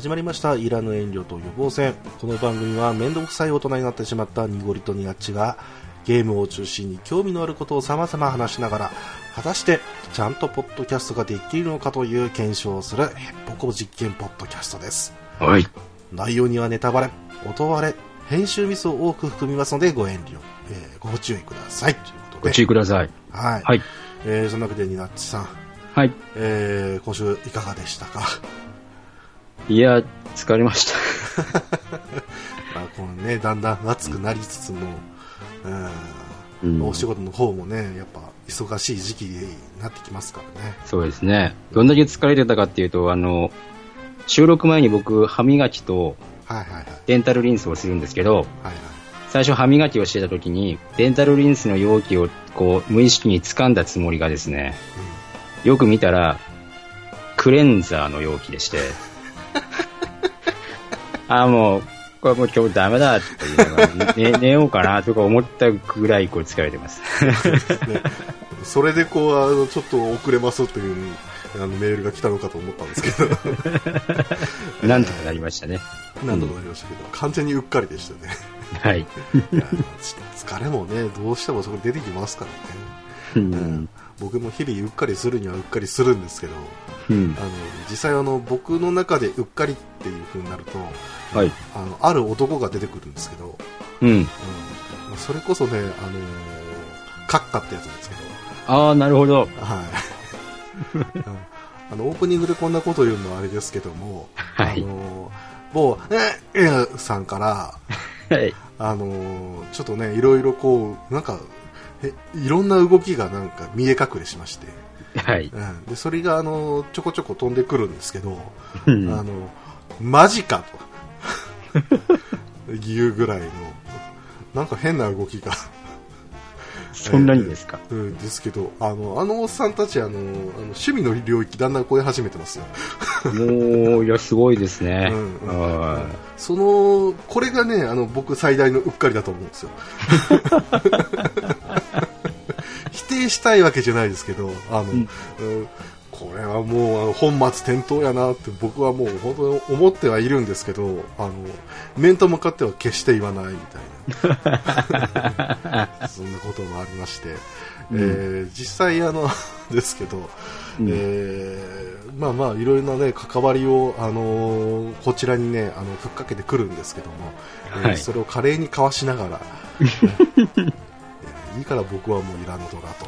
始まりましたいらぬ遠慮と予防戦この番組は面倒くさい大人になってしまった濁りとニガッチがゲームを中心に興味のあることを様々話しながら果たしてちゃんとポッドキャストができるのかという検証をするヘッポコ実験ポッドキャストですはい。内容にはネタバレ音割れ編集ミスを多く含みますのでご遠慮、えーご注意くださいということでご注意ください。はい、はい。えーそんなわけでニナッチさん、はい。えー今週いかがでしたか？いや、疲れました。まあ、このね、だんだん暑くなりつつも、うんうんお仕事の方もね、やっぱ忙しい時期になってきますからね。そうですね。どんだけ疲れてたかっていうと、あの、収録前に僕、歯磨きと。デンタルリンスをするんですけど、はいはい。最初歯磨きをしてた時に、デンタルリンスの容器をこう、無意識に掴んだつもりがですね、よく見たら、クレンザーの容器でして、あ あ、もう、これもう今日ダメだって言寝 寝ようかなとか思ったぐらいこう疲れてます。ねそれでこう、あの、ちょっと遅れますというあのメールが来たのかと思ったんですけど、なんとかなりましたね。何度もなりましたけど、完全にうっかりでしたね。はい。い疲れもね、どうしてもそこ出てきますからね。うん。僕も日々うっかりするにはうっかりするんですけど、うんあの実際あの僕の中でうっかりっていう風になるとはい。あのある男が出てくるんですけど、うん。うん、それこそね、あのーカッカってやつなんですけど、ああ、なるほど。はい。うんあの、オープニングでこんなこと言うのはあれですけども、はいあのー某、え、えさんから、はい。あのーちょっとね、いろいろこう、なんか、えいろんな動きがなんか見え隠れしまして、はい。うん、でそれがあのちょこちょこ飛んでくるんですけど、うん。あのマジかと。いうぐらいのなんか変な動きが、そんなにですか？うん、ですけどあのあのおっさんたちあのあの趣味の領域だんだん超え始めてますよ。もう、いや、すごいですね。うん。うんはそのこれがねあの僕最大のうっかりだと思うんですよ。否 定したいわけじゃないですけどあの、うん。うんこれはもう本末転倒やなって僕はもう本当に思ってはいるんですけどあの面と向かっては決して言わないみたいな。そんなこともありまして、えー実際あの ですけど、うん。えーまあまあいろいろなね関わりをあのーこちらにねあのふっかけてくるんですけども、えーはい。それを華麗にかわしながら、え ーいいから僕はもういらぬとだと、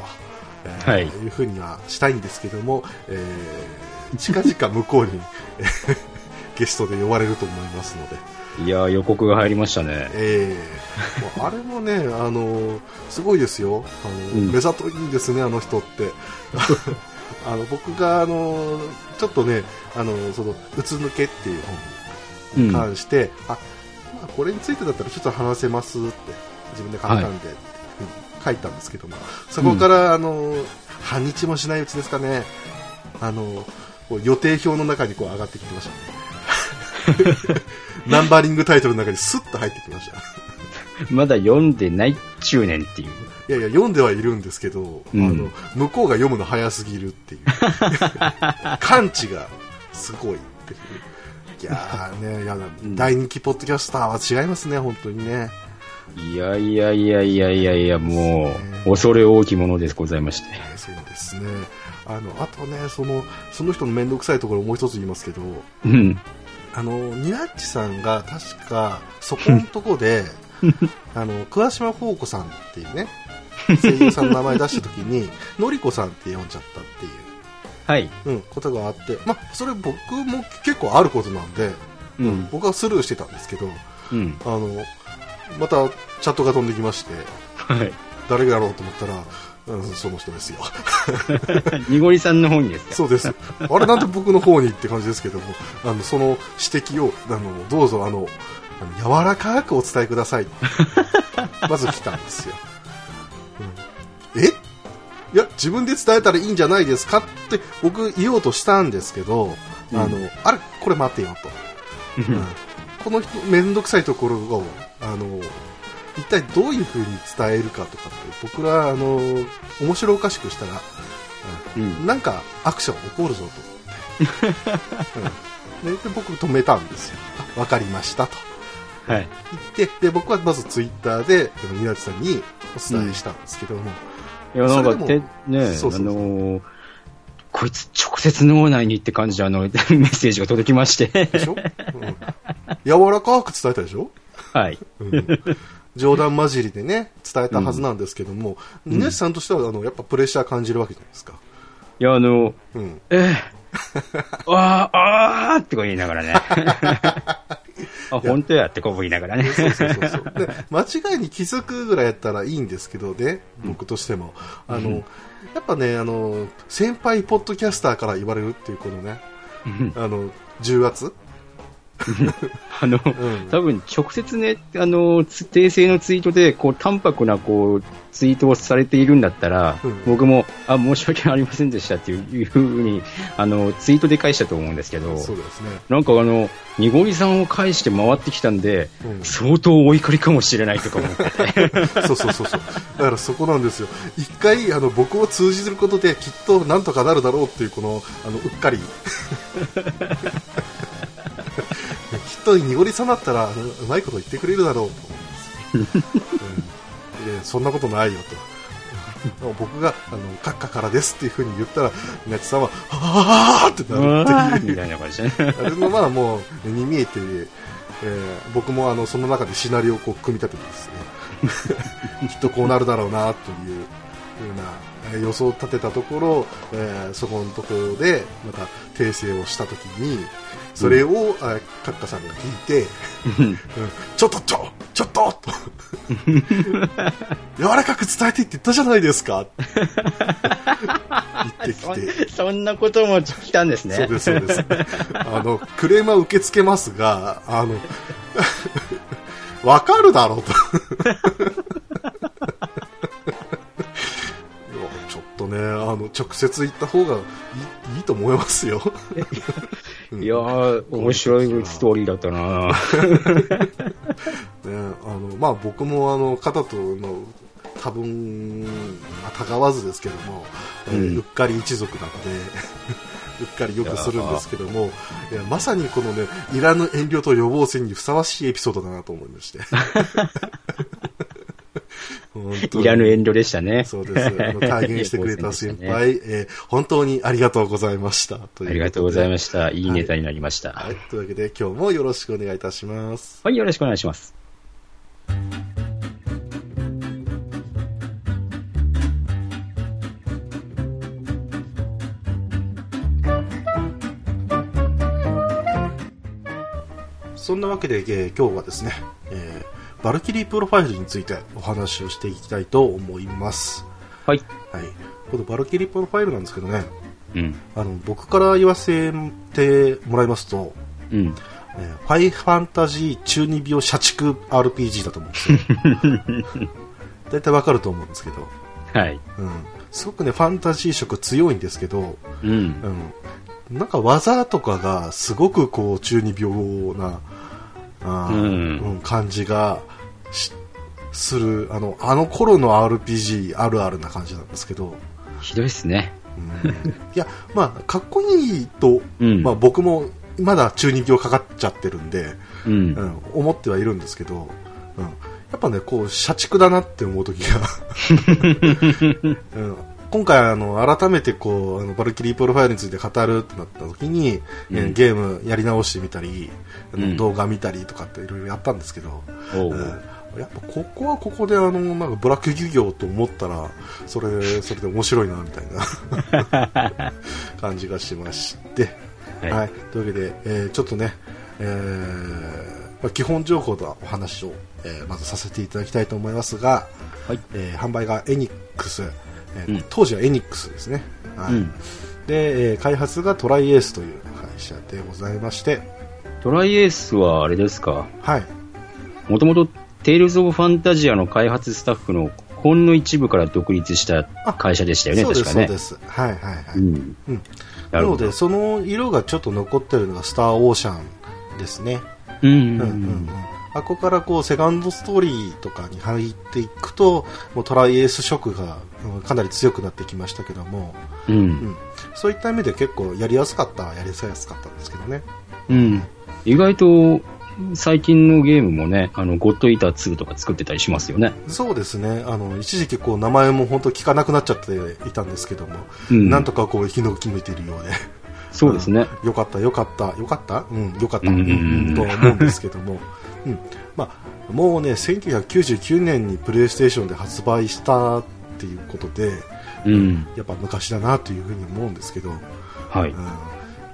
えーはいいうふうにはしたいんですけども、えー近々向こうにえー ゲストで呼ばれると思いますので。い。いや、予告が入りましたね。ええもうあれもね、あのすごいですよ、あのうん目ざといんですね、あの人って。あの僕が、あのちょっとね、あのそのうつ抜けっていう本に関して、あまあ、これについてだったらちょっと話せますって自分で簡単で、うん書いたんですけども、そこから、あの半日もしないうちですかね、あの予定表の中にこう上がってきてましたね。ナンバリングタイトルの中にスッと入ってきました。まだ読んでない中年っていう。いやいや、読んではいるんですけど、うんあの、向こうが読むの早すぎるっていう。感知がすごいっていう。いやーね、いやん大人気ポッドキャスターは違いますね、本当にね。いやいやいやいやいやいや、もう、恐れ大きいものですございまして。そうですね。あの、あとね、その、その人の面倒くさいところをもう一つ言いますけど、うん。あの、ニナッチさんが確か、そこのとこで、あの、桑島宝子さんっていうね、声優さんの名前出した時に、のりこさんって呼んじゃったっていう。はい。うん、ことがあって、まあ、それ僕も結構あることなんで、うん。僕はスルーしてたんですけど、うん。あの、またチャットが飛んできまして、はい。誰がやろうと思ったら、うん、その人ですよ。にごりさんの方にですか？そうです。あれなんで僕の方にって感じですけども、あの、その指摘を、あの、どうぞ、あの、柔らかくお伝えください。まず来たんですよ。うんえ？いや、自分で伝えたらいいんじゃないですかって僕言おうとしたんですけど、うんあの、あれ、これ待てよと。うんこの人、めんどくさいところを、あの、一体どういう風に伝えるかとかって、僕ら、あの、面白おかしくしたら、うん。なんかアクション起こるぞと。思って、うん。でで僕止めたんですよ。あわかりましたと。はい。言って、で、僕はまずツイッターで、宮地さんにお伝えしたんですけども、いや、なんか、てね、そうそうそう。あのーこいつ直接脳内にって感じであの、メッセージが届きまして。でしょ、うん、柔らかく伝えたでしょ、はい。うん、冗談交じりでね、伝えたはずなんですけども、宮地さんとしては、あの、やっぱプレッシャー感じるわけじゃないですか。いや、あの、うん。ええあー、あーってこう言いながらね。あ、本当やってこう言いながらね。そうそうそうそう。で、間違いに気づくぐらいやったらいいんですけどね、僕としても。あの、やっぱね、あの、先輩ポッドキャスターから言われるっていうこのね、あの、重圧あの、ん多分直接ね、あの、つ訂正のツイートで、こう、淡白な、こう、ツイートをされているんだったら、うん僕も、あ、申し訳ありませんでしたっていうふうに、あの、ツイートで返したと思うんですけど、そうですね。なんかあの、にごりさんを返して回ってきたんで、うん相当お怒りかもしれないとか思ってて。そうそうそうそう。だからそこなんですよ。一回、あの、僕を通じることで、きっとなんとかなるだろうっていう、この、あの、うっかり。と、濁りさんだったら、うまいこと言ってくれるだろうと思 うんですよ。うん、そんなことないよと。僕が、あの、閣下からですっていうふうに言ったら、宮地さんは、はぁーってうなるわっていう。ーみたいな感じでね。あれのまあもう目に見えて、えー僕もあのその中でシナリオをこう組み立ててですね きっとこうなるだろうなというようなえー予想を立てたところ、えーそこのところでまた訂正をしたときにそれを、あカッカさんが聞いて、うんちょっとちょちょっとと柔らかく伝えてって言ったじゃないですか言ってきてそんなことも聞いたんですね。そうです、そうです。あの、クレームは受け付けますが、あの、わかるだろうと。ちょっとね、あの、直接言った方がいいいいと思いますよ。いやー、面白いストーリーだったな。ね、あの、まあ僕もあの、方との、多分、まあ、たがわずですけども、えーうん。うっかり一族なんで、うっかりよくするんですけども、いやまさにこのね、いらぬ遠慮と予防線にふさわしいエピソードだなと思いまして。いらぬ遠慮でしたね。そうです。体現してくれた先輩、えー本当にありがとうございました。とありがとうございましした。いいネタになりました。た。はい。というわけで、今日もよろしくお願いいたします。はい、よろしくお願いします。そんなわけで、えー今日はですね、えーバルキリープロファイルについてお話をしていきたいと思います。はい。はい。このバルキリープロファイルなんですけどね、うん。あの、僕から言わせてもらいますと、うん。えーハイファンタジー中二病社畜 RPG だと思うんですよ。大体わかると思うんですけど、はい。うん。すごくね、ファンタジー色強いんですけど、うん。うん。なんか技とかがすごくこう中二病な、あーうんうん感じがしする、あの、あの頃の RPG あるあるな感じなんですけど、ひどいっすね。うん。いや、まあ、かっこいいと、うん。まあ僕もまだ中二病かかっちゃってるんで、う。うんん、思ってはいるんですけど、うん、やっぱね、こう、社畜だなって思う時が、うん、今回あの、改めてこう、あのバルキリープロファイルについて語るってなった時に、えーうんゲームやり直してみたり、あのうん。動画見たりとかっていろいろやったんですけど、うんやっぱここはここであの、なんかブラック漁業と思ったら、それ、それで面白いな、みたいな。感じがしまして、はい。はい、というわけで、えーちょっとね、えーまあ、基本情報のお話を、えーまずさせていただきたいと思いますが、はい。えー販売がエニックス、えーうん。当時はエニックスですね、はい。うん。で、えー開発がトライエースという会社でございまして、トライエースはあれですか？はい、もともとテイルズ・オブ・ファンタジアの開発スタッフのほんの一部から独立した会社でしたよね、確かね。そうです、はいはいはい。うん。うんなので、。その色がちょっと残ってるのがスターオーシャンですね。うん。ううんうんうんんあここからこうセカンドストーリーとかに入っていくともうトライエース色がうんかなり強くなってきましたけども、う。うんん、そういった意味で結構やりやすかったはやりやすかったんですけどねうん。意外と、最近のゲームもね、あの、ゴッドイーター2とか作ってたりしますよね。そうですねあの一時期こう名前も本当聞かなくなっちゃっていたんですけども、うんなんとかこう生き抜き抜いているようでそうですね。よかった、よかった、よかった？うん、よかった、ううんとは思うんですけども、うん。まあ、もうね、1999年にプレイステーションで発売したっていうことで、うん。やっぱ昔だなというふうに思うんですけど、はいうん。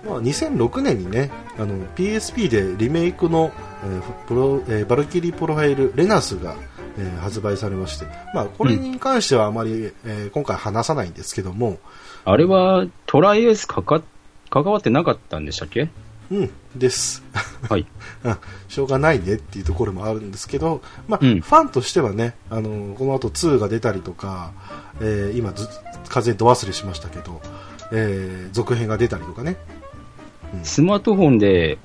まあ、2006年にね、あの、PSP でリメイクの、えープロえーバルキリープロファイルレナスが、えー発売されまして、まあ、これに関してはあまり、えー今回話さないんですけども、あれは、トライエースかか、関わってなかったんでしたっけ？うん、です。はい。うんしょうがないねっていうところもあるんですけど、まあうん。ファンとしてはね、あのこの後2が出たりとか、えー今ず、完全にど忘れしましたけど、えー続編が出たりとかね、スマートフォンで、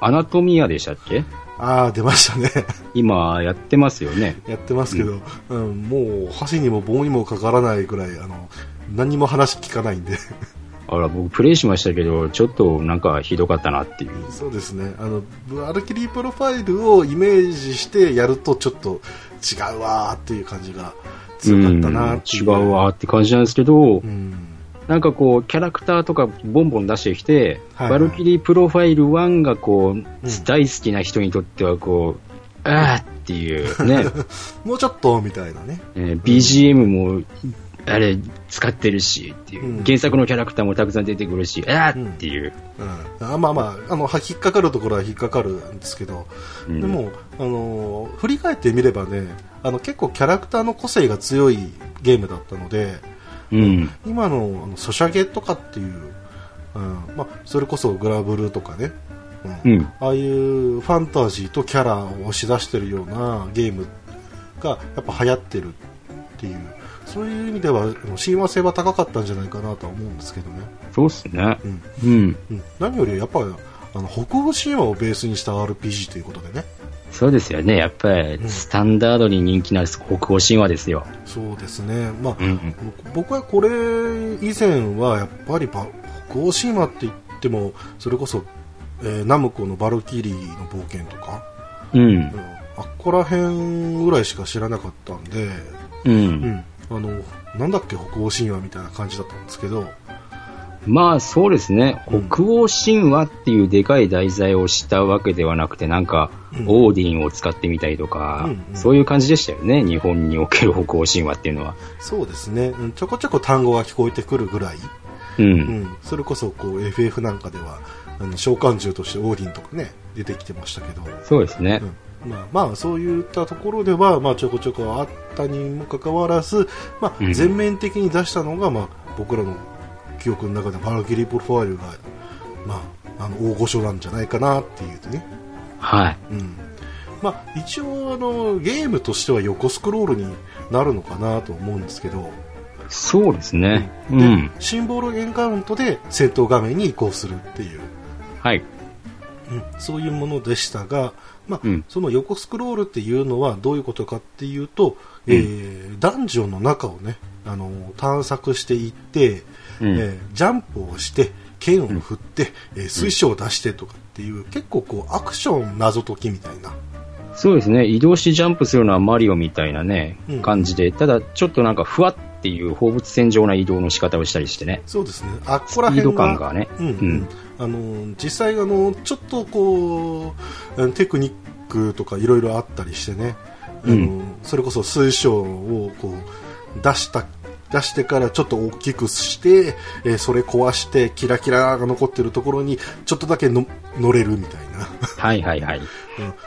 アナトミアでしたっけ？ああ、出ましたね、今やってますよね。やってますけど、うん。もう箸にも棒にもかからないぐらい、あの何にも話聞かないんで、あら、僕プレイしましたけど、ちょっとなんかひどかったなっていう。そうですね、あのバルキリープロファイルをイメージしてやると、ちょっと違うわーっていう感じが強かったなっていう。うん違うわーって感じなんですけど、うんなんかこう、キャラクターとかボンボン出してきて、はいはい。バルキリープロファイル1がこう、ん。大好きな人にとってはこう、あーっていうね、もうちょっとみたいなね。えー BGM も、あれ、使ってるしっていう、うん。原作のキャラクターもたくさん出てくるし、あーっていう。うん、あまあまあ、あの、は引っかかるところは引っかかるんですけど、うん。でも、あのー振り返ってみればね、あの、結構キャラクターの個性が強いゲームだったので、うん。今のあのソシャゲとかっていう、うんまあ、それこそグラブルとかね、うんうん。ああいうファンタジーとキャラを押し出してるようなゲームがやっぱ流行ってるっていう、そういう意味では親和性は高かったんじゃないかなとは思うんですけどね。そうっすね。うんうん。うん、何よりやっぱりあの北欧神話をベースにした RPG ということでねそうですよね。やっぱり、スタンダードに人気な北欧神話ですよ。そうですね、まあうんうん。僕はこれ以前はやっぱりば北欧神話って言ってもそれこそ、えーナムコのバルキリーの冒険とか、うんう。ん、あっこら辺ぐらいしか知らなかったんで、う。うんん、あのなんだっけ北欧神話みたいな感じだったんですけど、まあそうですね、うん。北欧神話っていうでかい題材をしたわけではなくて、なんか、うん。オーディンを使ってみたりとか、うんうん。そういう感じでしたよね、日本における北欧神話っていうのは。そうですね、うん。ちょこちょこ単語が聞こえてくるぐらい、う。うん。ん、それこそこう FF なんかではあの召喚獣としてオーディンとかね出てきてましたけど、そうですね。うん。まあ、まあそういったところでは、まあ、ちょこちょこあったにもかかわらず、まあうん。全面的に出したのが、まあ、僕らの記憶の中でバルキリープロファイルが、まあ、あの大御所なんじゃないかなっていうね、はい。うんまあ、一応あのゲームとしては横スクロールになるのかなと思うんですけど、そうですね。うでん。シンボルエンカウントで戦闘画面に移行するっていう、はい。うんそういうものでしたが、まあうんその横スクロールっていうのはどういうことかっていうと、えーダンジョンの中をねあの探索していって、うん。えージャンプをして剣を振って、えー水晶を出してとかっていう結構こうアクション謎解きみたいな、そうですね。移動してジャンプするのはマリオみたいなね、うん。感じで、ただちょっとなんかふわっていう放物線上な移動の仕方をしたりしてね。そうですね。あっこらスピード辺感がね。うん。うん。あの実際あのちょっとこうあのテクニックとかいろいろあったりしてね、あのうん。それこそ水晶をこう出した出してからちょっと大きくして、えーそれ壊してキラキラが残ってるところにちょっとだけの乗れるみたいな、はいはいはい。うん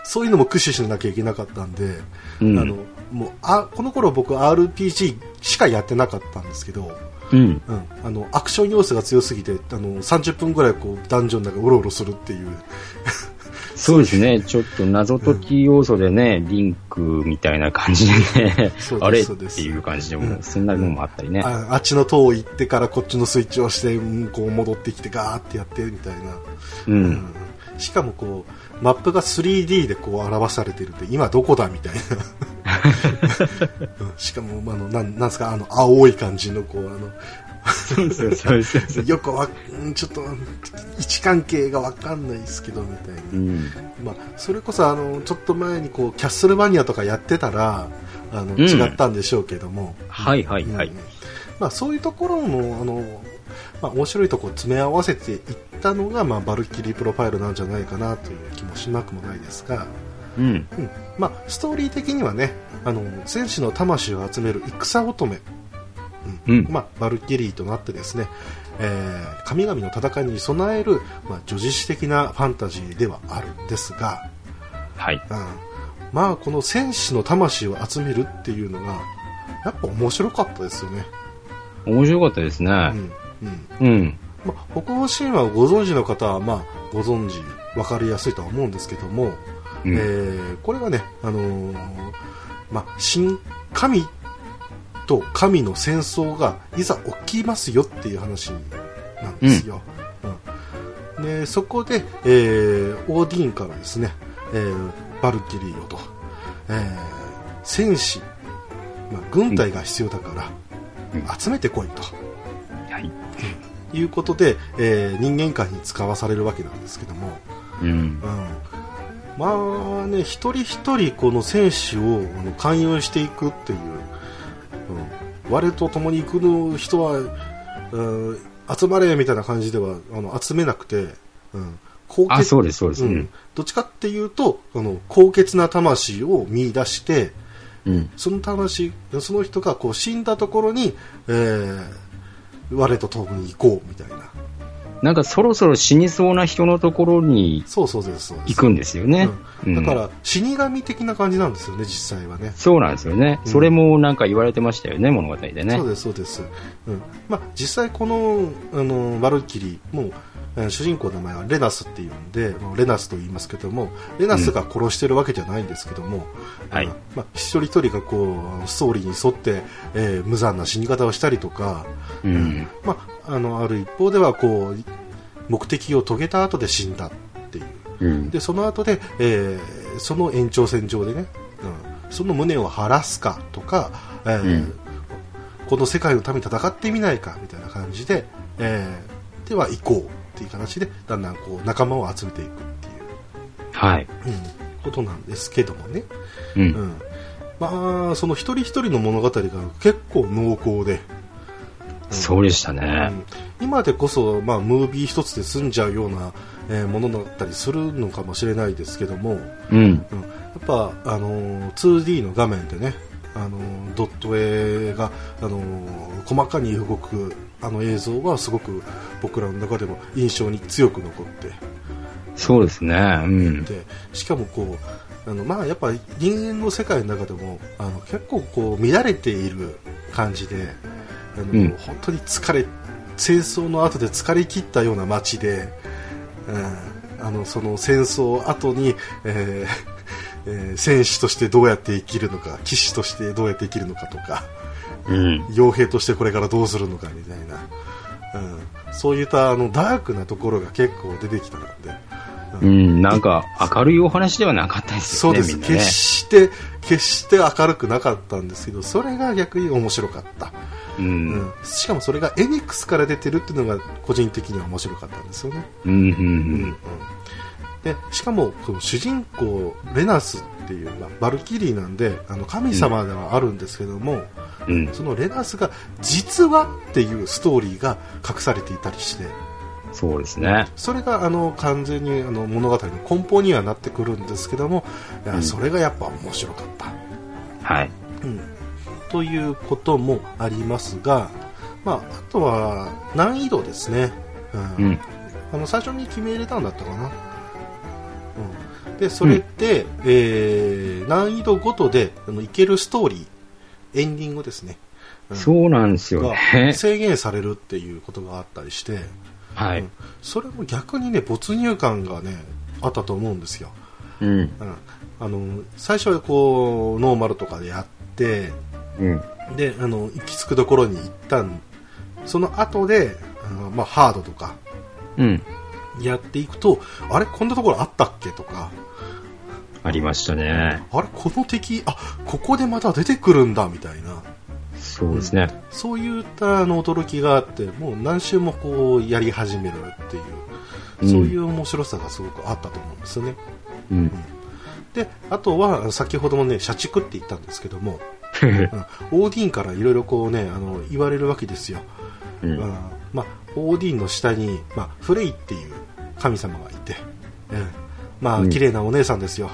そういうのも駆使しなきゃいけなかったんで、うん。あのもうあこの頃僕 RPG しかやってなかったんですけど、うん。うん、あのアクション要素が強すぎてあの30分ぐらいこうダンジョンの中うろうろするっていうそうですね。ちょっと謎解き要素でね、リンクみたいな感じでね。です、あれ？っていう感じでも、うん。そんなのもあったりね。ああっちの塔行ってからこっちのスイッチを押して、うんこう戻ってきてガーってやってみたいな、う。うん。しかもこうマップが 3D でこう表されてるって今どこだみたいな。うん。しかもあのなんなんですか？あの青い感じのこうあのそうそうそうそう。よくわうんちょっと位置関係がわかんないですけどみたいな、うん。まあ、それこそあのちょっと前にこうキャッスルバニアとかやってたらあのん違ったんでしょうけども、はいはいはいうん。まあ、そういうところのあの、まあ、面白いとこ詰め合わせていったのが、まあ、バルキリープロファイルなんじゃないかなという気もしなくもないですが、うん。うんまあ、ストーリー的にはねあの戦士の魂を集める戦乙女、うんうんまあ、バルキリーとなってですね、えー神々の戦いに備える、まあ、叙事詩的なファンタジーではあるんですが、はい。うん、まあこの戦士の魂を集めるっていうのがやっぱ面白かったですよね。面白かったですね。うんうんうん。まあ、北欧神話をご存知の方は、まあ、ご存知分かりやすいとは思うんですけども、うんえーこれがね、あのーまあ、新神と神の戦争がいざ起きますよっていう話なんですよ。うんでそこで、えーオーディンからですね、えーバルキリーをと、えー戦士、まあ、軍隊が必要だから、うん集めてこいと。はい。いうことで、えー人間界に使わされるわけなんですけども、うんう。ん、まあね一人一人この選手を勧誘していくっていう、うん、我と共に行く人は、うん、集まれみたいな感じではあの集めなくて、うん、高あ、そうです、そうです。ううんん。どっちかっていうとあの高潔な魂を見出してうん。その魂その人がこう死んだところに、えー我と共に行こうみたいななんかそろそろ死にそうな人のところに行くんですよね。うん。だかうんら死神的な感じなんですよね実際はね。そうなんですよね。うん。それもなんか言われてましたよね、物語でね。そう。ですそうです、うん。まあ、実際このあのバルキリーもえー主人公の名前はレナスっていうんでレナスと言いますけどもレナスが殺してるわけじゃないんですけども、はい。あまあ、一人一人がこうストーリーに沿って、えー無残な死に方をしたりとか、うん。まあ、あのある一方ではこう目的を遂げた後で死んだっていう。うん。でその後で、えーその延長線上でね、うん、その胸を晴らすかとか、えーうん。この世界のために戦ってみないかみたいな感じで、えーでは行こうっていう形でだんだんこう仲間を集めていくっていう、はい。うん、ことなんですけどもね、う。うんん、まあその一人一人の物語が結構濃厚で、そうでしたうね。ん今でこそ、まあ、ムービー一つで済んじゃうような、えーものだったりするのかもしれないですけども、うん。うん、やっぱ、あのー 2D の画面でね、あのードット絵が、あのー細かに動くあの映像はすごく僕らの中でも印象に強く残ってそうですね。うん。でしかもこうあの、まあ、やっぱ人間の世界の中でもあの結構こう乱れている感じであの、うん本当に疲れ戦争の後で疲れ切ったような街で、うん、あのその戦争後に、えーえー戦士としてどうやって生きるのか騎士としてどうやって生きるのかとかうん。傭兵としてこれからどうするのかみたいな、うん、そういったあのダークなところが結構出てきたので。うん。なんか明るいお話ではなかったですよね、そうです、決。して決して明るくなかったんですけどそれが逆に面白かった、う。うんん、しかもそれがエニックスから出てるっていうのが個人的には面白かったんですよね、うん。うん。ううんん。でしかもこの主人公レナスっていう、まあ、バルキリーなんであの神様ではあるんですけども、うん。そのレナスが実はっていうストーリーが隠されていたりして。そうですね。それがあの完全にあの物語の根本にはなってくるんですけどもうん。それがやっぱ面白かった、はい。うん、ということもありますが、まあ、あとは難易度ですね、うん。うん。あの最初に決め入れたんだったかな、うん、でそれって、えー難易度ごとであのいけるストーリーエンディングですね、うんそうなんですよがね。制限されるっていうことがあったりして、はいうん。それも逆にね没入感がねあったと思うんですよ、うん。うん、あの最初はこうノーマルとかでやってうん。であの行き着くところに行ったんその後であの、まあ、ハードとか、うん。やっていくと、あれこんなところあったっけとか、ありましたね。あれこの敵、あ、ここでまた出てくるんだ、みたいな。そうですね。そういったあの驚きがあって、もう何周もこうやり始めるっていう、うんそういう面白さがすごくあったと思うんですよね。うん。で、あとは先ほどもね、社畜って言ったんですけども、うん、オーディンからいろいろこうね、あの、言われるわけですよ。ううんん、まあ、オーディンの下に、まあ、フレイっていう神様がいて、うん、まあ、うん綺麗なお姉さんですよ。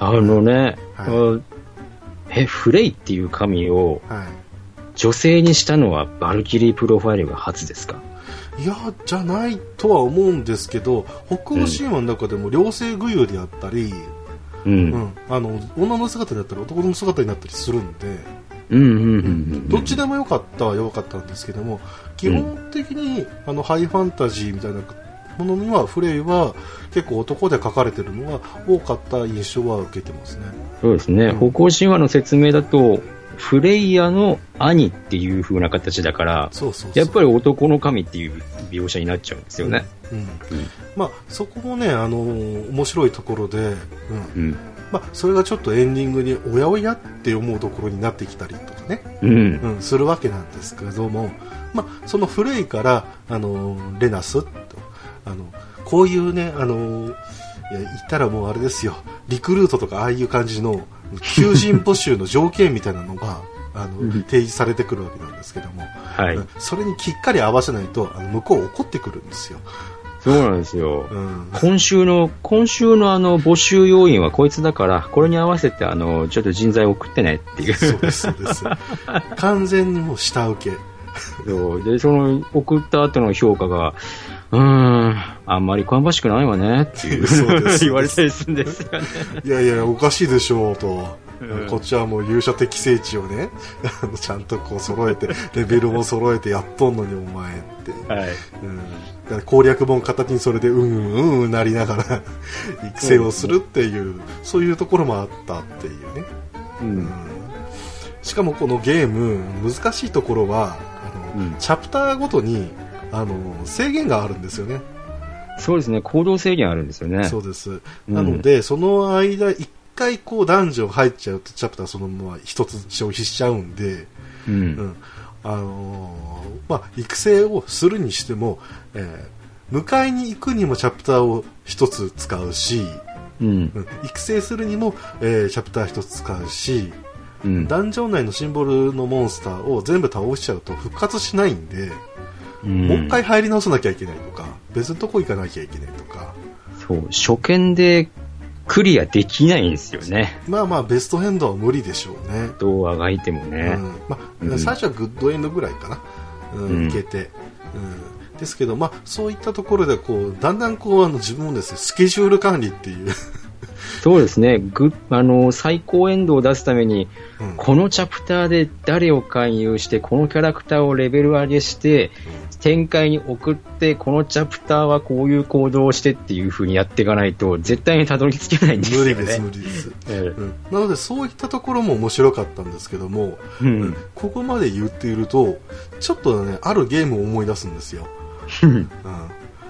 あのね、はえ、フレイっていう神をは女性にしたのはバルキリープロファイルが初ですか？い。いや、じゃないとは思うんですけど、北欧神話の中でも両性具有であったり、うん。ううんん、あの、女の姿だったり男の姿になったりするんで、うんうんうん。どっちでもよかったはよかったんですけども、基本的に、あのハイファンタジーみたいなものには、フレイは結構男で書かれてるのが多かった印象は受けてますね。そうですね。うん北欧神話の説明だと、フレイヤの兄っていう風な形だから、そうそう。やっぱり男の神っていう描写になっちゃうんですよね。うん。まあ、そこもね、あのー面白いところで、うん。うん。まあ、それがちょっとエンディングにおやおやって思うところになってきたりとかね、うん。うん、するわけなんですけども、まあ、そのフレイから、あのーレナスと、あの、こういうね、あのーいや、言ったらもうあれですよ、リクルートとかああいう感じの、求人募集の条件みたいなのが、あの、うん提示されてくるわけなんですけども、はいうん。それにきっかり合わせないと、あの、向こう怒ってくるんですよ。そうなんですよ。うん。今週の、今週のあの、募集要員はこいつだから、これに合わせてあの、ちょっと人材を送ってねっていう。そうです、そうです。完全にもう下請け。そうで、その、送った後の評価が、うーん、あんまり芳しくないわねっていう言われたりするんですよね。いやいや、おかしいでしょうと。うんこっちはもう勇者適正値をね、ちゃんとこう揃えて、レベルも揃えてやっとんのにお前って。はい。うん、攻略本片手にそれでうんうんうんうんなりながら 育成をするっていう、そういうところもあったっていうね。う。うんんしかもこのゲーム、難しいところは、あの、うんチャプターごとに、あの、制限があるんですよね。そうですね、行動制限あるんですよね。そうです。うんなので、その間、一回こうダンジョン入っちゃうと、チャプターそのまま一つ消費しちゃうんで、う。うんん。あのーまあ、育成をするにしても、えー迎えに行くにもチャプターを一つ使うし、うん。うん育成するにも、えーチャプター一つ使うし、うん。ダンジョン内のシンボルのモンスターを全部倒しちゃうと復活しないんで、うん。もう一回入り直さなきゃいけないとか、別のとこ行かなきゃいけないとか、そう、初見でクリアできないんですよね。まあまあベストエンドは無理でしょうね。どうあがいてもね。うん。まあうん。最初はグッドエンドぐらいかな、うんうん。いけて、うん、ですけど、まあ、そういったところでこうだんだんこうあの自分もですねスケジュール管理っていう、そうですね、ぐあの、最高エンドを出すために、うん。このチャプターで誰を勧誘して、このキャラクターをレベル上げして、展開に送って、このチャプターはこういう行動をしてっていう風にやっていかないと、絶対にたどり着けないんですよね。無理です無理です、えうん、なのでそういったところも面白かったんですけども、えうん。ここまで言っているとちょっとねあるゲームを思い出すんですよ、うん、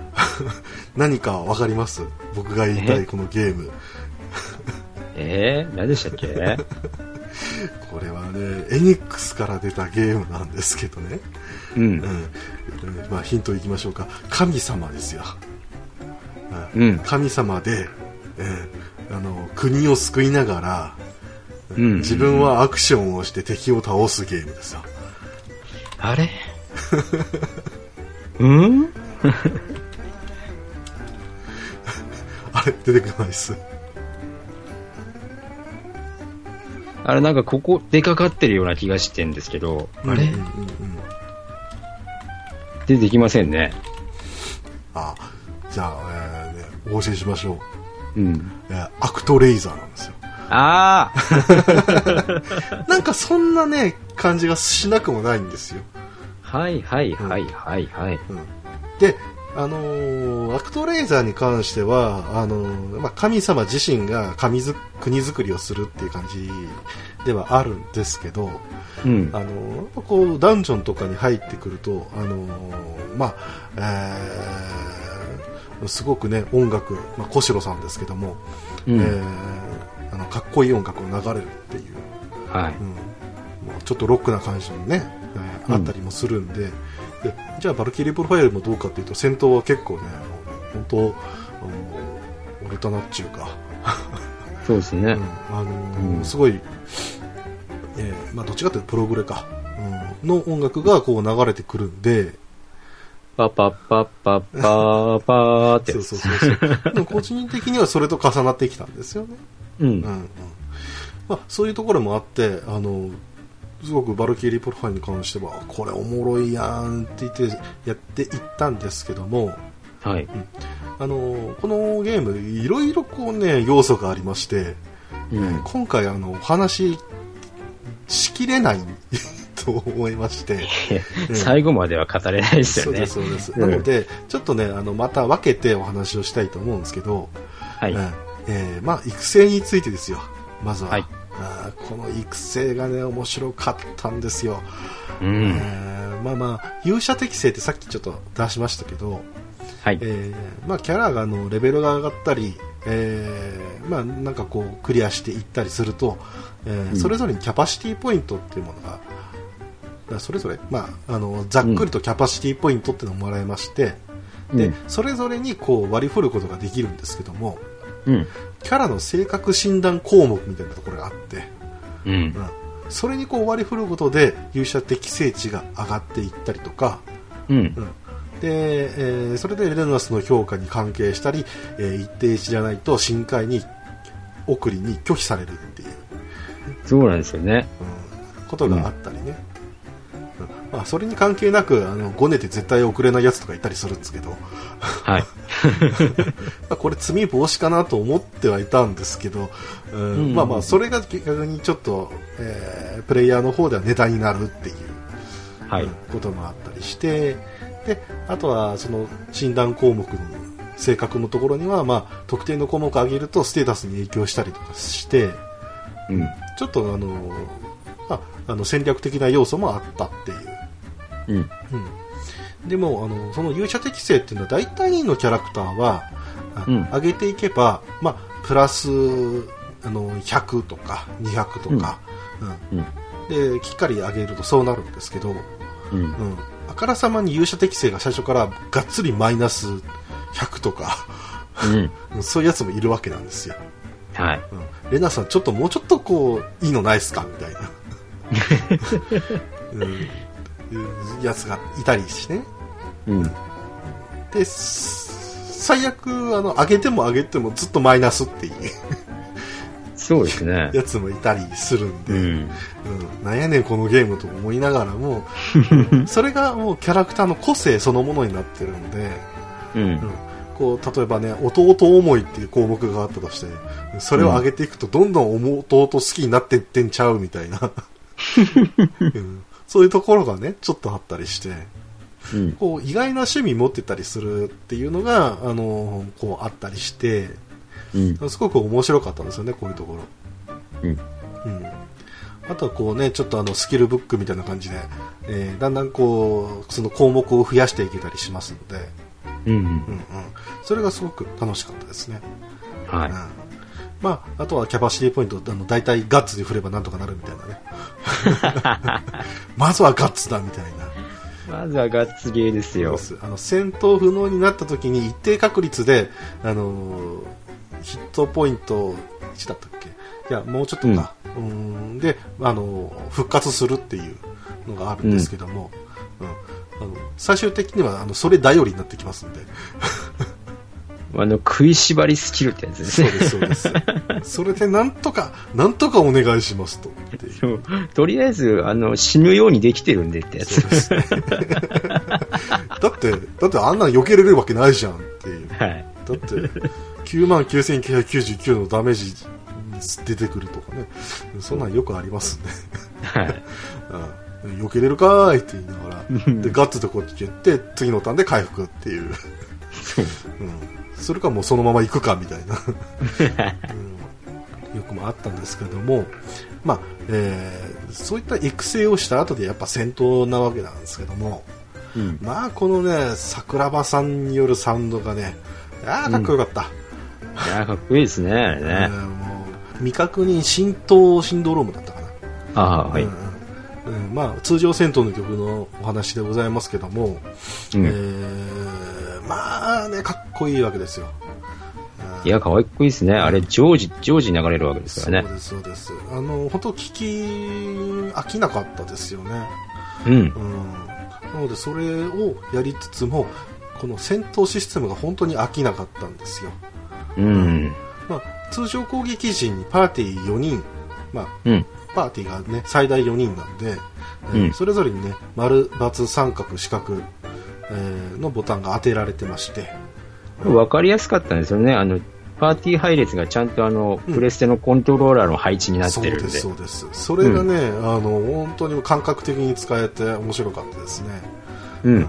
何かわかります？僕が言いたいえ？このゲーム。えー、何でしたっけ？これはねエニックスから出たゲームなんですけどねうん。う。ん。まあ、ヒントいきましょうか。神様ですよ。神様で、えーあの国を救いながら、うん。自分はアクションをして敵を倒すゲームですよ。あれ？うん？あれ？出てこないっす。あれなんかここ出かかってるような気がしてんですけど、あれ？うんうんうんうん出てきませんね。あじゃあ、えーね、お教えしましょう、うん。えーアクトレイザーなんですよああ なんかそんなね感じがしなくもないんですよはいはいはいはいはい。うんで、あのーアクトレイザーに関してはあのーまあ、神様自身が神づ国づくりをするっていう感じではあるんですけど、うんあ。のーこうダンジョンとかに入ってくると、あのーまあえーすごくね音楽、まあ、古代さんですけども、うんえーあのかっこいい音楽が流れるっていう、はい。うん、もうちょっとロックな感じのね、あったりもするんででじゃあバルキリープロファイルもどうかっていうと戦闘は結構ね本当あのオルタナっていうか、そうですね。うんあのーうん。すごい、えーまあ、どっちかというとプログレか、うん、の音楽がこう流れてくるんで、パパパパパーパーって。そうそうそうそう。でも個人的にはそれと重なってきたんですよね。うん。うんうん。まあ、そういうところもあってあのすごくバルキリープロファイルに関してはこれおもろいやんって言ってやっていったんですけどもはい。あのこのゲームいろいろこうね要素がありましてうん。今回あのお話ししきれない と思いましてうん最後までは語れないですよね。そうですそうです、うんなのでちょっとねあのまた分けてお話をしたいと思うんですけど、はい。うんえーまあ、育成についてですよまずは、はいこの育成がね面白かったんですよ、うん。えーまあまあ勇者適性ってさっきちょっと出しましたけど、はい。えーまあ、キャラがあのレベルが上がったり、えーまあ、なんかこうクリアしていったりすると、えーうんそれぞれにキャパシティポイントっていうものがそれぞれ、まあ、あのざっくりとキャパシティポイントっていうのをもらえまして、でうんそれぞれにこう割り振ることができるんですけどもうん。キャラの性格診断項目みたいなところがあって、うんう。ん、それにこう割り振ることで勇者適正値が上がっていったりとか、うんう。んでえーそれでレナスの評価に関係したり、えー一定値じゃないと深海に送りに拒否されるっていう、そうなんですよね。うんことがあったりね、うんまあ、それに関係なくあのごねて絶対送れないやつとかいたりするんですけど、はい。まあこれ罪防止かなと思ってはいたんですけど、うんうんまあまあそれが逆にちょっと、えープレイヤーの方ではネタになるっていう、はいうん。こともあったりしてであとはその診断項目の性格のところには、まあ、特定の項目を上げるとステータスに影響したりとかしてうん。ちょっとあの、まあ、あの戦略的な要素もあったっていう。うん。うん。でもあのその勇者適性っていうのは大体のキャラクターは、あうん。上げていけば、まあ、プラスあの100とか200とか、うん。うん。できっかり上げるとそうなるんですけど、うん。う。ん、あからさまに勇者適性が最初からがっつりマイナス100とかうん。うん。そういうやつもいるわけなんですよ、はい。うん、レナさんちょっともうちょっとこういいのないっすか？みたいな、うん、やつがいたりして。ねうん。です最悪あの上げても上げてもずっとマイナスっていう。そうですね。やつもいたりするんで、うん。うん。なんやねんこのゲームと思いながらも。それがもうキャラクターの個性そのものになってるんで、うん。うん。こう例えばね弟思いっていう項目があったとしてそれを上げていくとどんどん弟好きになっていってんちゃうみたいな、うんそういうところがねちょっとあったりしてうん。こう意外な趣味持ってたりするっていうのがあのこうあったりしてうん。すごく面白かったんですよねこういうところ。うん。うんあとはこうね、ちょっとあのスキルブックみたいな感じで、えーだんだんこう、その項目を増やしていけたりしますので、うん。うんうん。それがすごく楽しかったですね。はいうん。まあ、あとはキャパシティポイント、あの、大体ガッツで振ればなんとかなるみたいなね。まずはガッツだみたいな。まずはガッツゲーですよ。あの戦闘不能になった時に一定確率で、あのーヒットポイント1だったっけ？いやもうちょっとか、うーん。で、あのー復活するっていうのがあるんですけども、うん。あの最終的にはあのそれ頼りになってきますんであの、食いしばりスキルってやつですね。そうですそうです。それでなんとかなんとかお願いしますと。そう。とりあえず、あの、死ぬようにできてるんでってやつ。そうです。ねだってだってあんなん避けれるわけないじゃんっていう。はい。だって9万9999のダメージ出てくるとかね。そんなんよくありますんで、はい。うん、避けれるかーいって言いながら。でガッツでこっち行って次のターンで回復っていう、うん、それかもうそのまま行くかみたいな、うん、よくもあったんですけどもまあ、えーそういった育成をした後でやっぱ戦闘なわけなんですけども、うん。まあこのね桜庭さんによるサウンドがねああ、かっこよかった。いやーかっこいいですね、あれうんね。もう未確認浸透シンドロームだったかな。ああ、はい。うんうんまあ、通常戦闘の曲のお話でございますけども、うんえーまあね、かっこいいわけですよ。いや、かわいいですね。あれ、常時、常時流れるわけですからね。そうです、そうです。あの、本当聞き飽きなかったですよね。うん。うん。なので、それをやりつつも、この戦闘システムが本当に飽きなかったんですよ。うん。まあ、通常攻撃時にパーティー4人、まあ、うん。パーティーがね、最大4人なんで、えーうんそれぞれにね、丸、×、三角、四角、えーのボタンが当てられてまして、わかりやすかったんですよね。あの、パーティー配列がちゃんとあの、うんプレステのコントローラーの配置になっそうです、てるんで。そうです。それがね、あの、本当に感覚的に使えて面白かったですね。うん。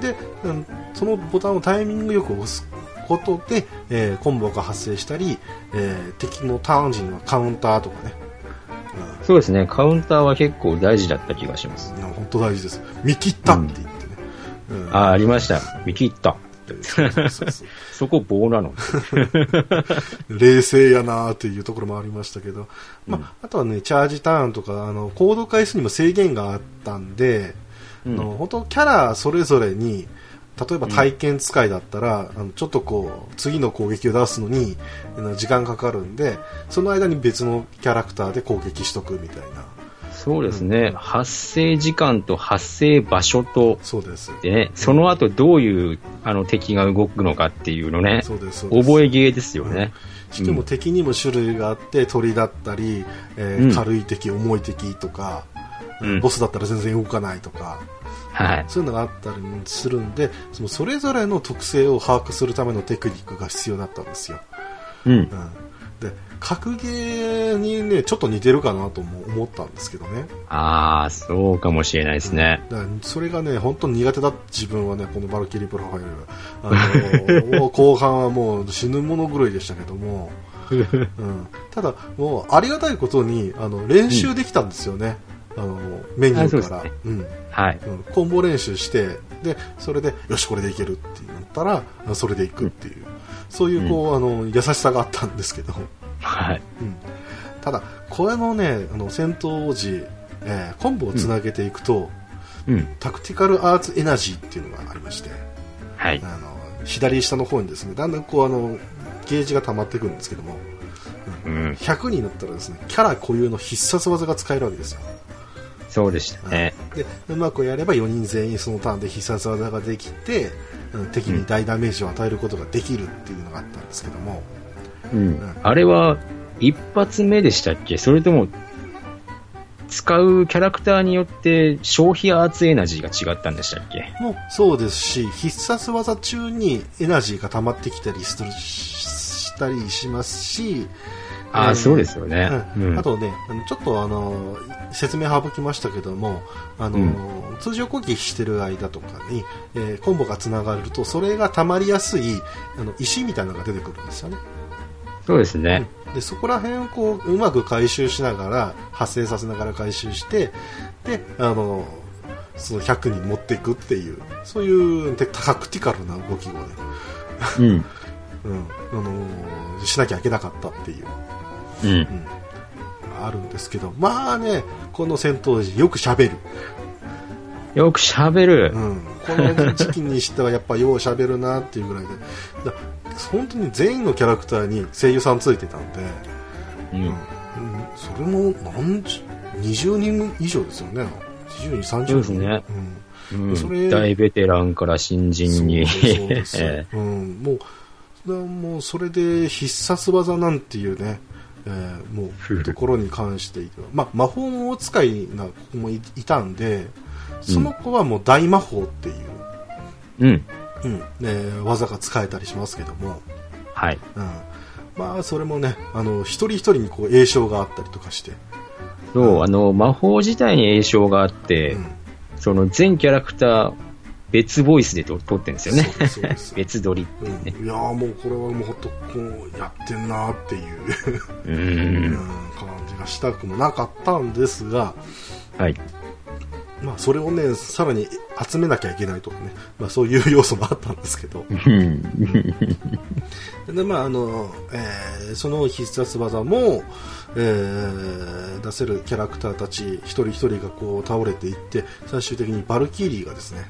で、うんそのボタンをタイミングよく押すことで、えーコンボが発生したり、えー敵のターン時にはカウンターとかね、そうですね。カウンターは結構大事だった気がします。本当大事です。見切ったって言っああ、ありました。見切った。そこ棒なの。冷静やなーっていうところもありましたけど、まあ、あとはね、チャージターンとか、あの、コード回数にも制限があったんで、うんあの本当キャラそれぞれに、例えば体験使いだったら、あのちょっとこう、次の攻撃を出すのに、あの時間かかるんで、その間に別のキャラクターで攻撃しとくみたいな。そうですね。発生時間と発生場所と、そうです。でね、その後どういうあの敵が動くのかっていうのね。覚えゲーですよね。しかも敵にも種類があって、鳥だったり、えーうん軽い敵、重い敵とか、うんボスだったら全然動かないとか、はい。そういうのがあったりするんで、そのそれぞれの特性を把握するためのテクニックが必要だったんですよ。うん。うん、で、格ゲーにね、ちょっと似てるかなとも思ったんですけどね。ああ、そうかもしれないですね。だからそれがね、本当に苦手だ自分はね、このバルキリープロファイル。あの もう後半はもう死に物狂いでしたけども、うん、ただ、もうありがたいことにあの練習できたんですよね、あのメニューから、うん。はい。うん。コンボ練習してでそれでよしこれでいけるってなったらあそれでいくっていう、そういうこう、あの優しさがあったんですけど、はい。うん、ただこれのねあの戦闘時、えーコンボをつなげていくと、うん。タクティカルアーツエナジーっていうのがありましてはいあ。の左下の方にですねだんだんこうあのゲージが溜まってくるんですけどもうん。100になったらですねキャラ固有の必殺技が使えるわけですよそうでしたね。でうまくやれば4人全員そのターンで必殺技ができてうん敵に大ダメージを与えることができるっていうのがあったんですけどもうん。あれは、一発目でしたっけ？それとも、使うキャラクターによって消費アーツエナジーが違ったんでしたっけ？もそうですし必殺技中にエナジーが溜まってきたりするしたりしますしああ、えーそうですよね。うんうんあとね、ちょっとあの説明省きましたけども、あのうん通常攻撃してる間とかに、えーコンボがつながると、それが溜まりやすいあの石みたいなのが出てくるんですよね。そうですね。でそこら辺をこううまく回収しながら発生させながら回収してであのその100に持っていくっていうそういうテタクティカルな動きをね、うん。うんあのしなきゃいけなかったっていううん。あるんですけどまあねこの戦闘時よく喋る、よく喋るう。ん、この時期にしてはやっぱよう喋るなっていうぐらいで。だ本当に全員のキャラクターに声優さんついてたんで、うん。うん。それも何十20人以上ですよね。20人30人ですね。うん。うん。それ大ベテランから新人に。そうですそう もうだもうそれで必殺技なんていうね、えーもう ところに関してまあ、魔法使いな子もいいたんでその子はもう大魔法っていう、えうん。うん。えー技が使えたりしますけども、はい。うん、まあそれもねあの一人一人にこう栄称があったりとかして、そう、あの、魔法自体に栄称があって、うん。その全キャラクター、別ボイスでと撮ってるんですよね。別撮り。うん、いやーもうこれはもうほんとこうやってんなーっていう、ううん。ん。感じがしたくもなかったんですが、はい。まあ、それをね、さらに集めなきゃいけないとかね、まあ、そういう要素もあったんですけど。うん。で、まあ、あの、えーその必殺技も、えー出せるキャラクターたち一人一人がこう倒れていって、最終的にバルキーリーがですね、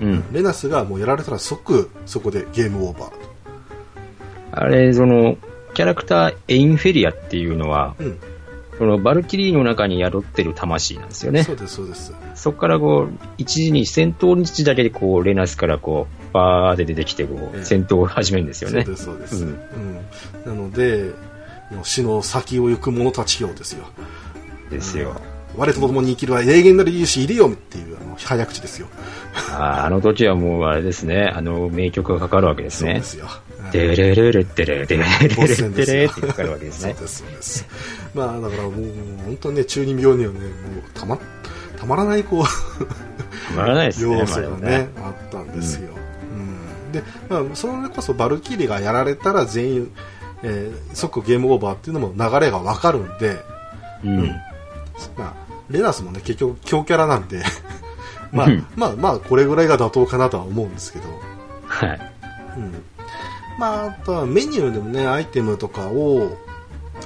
うん。レナスがもうやられたら即そこでゲームオーバーと。あれ、その、キャラクターエインフェリアっていうのは、うん。そのバルキリーの中に宿ってる魂なんですよねそ。うです、そうです。そこからこう、一時に戦闘日だけでこう、レナスからこう、バーって出てきて、こう、ええ戦闘を始めるんですよね。そうです、そうです。ううんん。なので、死の先を行く者たちよですよ。ですよ。我と共に生きるは永遠なる勇士いるよっていうあの早口ですよ。あーあの時はもうあれですね、あの名曲がかかるわけですねそうで。すよ。デレレレッテレ、デレレレテレってかかるわけですね。そうです、そうです。まあ、だからもう、本当にね、中二病にはね、もう、たま、たまらない、こう、たまらないですね、要素がまあね、あったんですよ。うん。で、まあ、それこそバルキリーがやられたら全員、えー即ゲームオーバーっていうのも流れがわかるんで、うん。まあ、レナスもね、結局強キャラなんで、まあうん、まあ、まあ、これぐらいが妥当かなとは思うんですけど、はい。うん。まあ、あとはメニューでもね、アイテムとかを、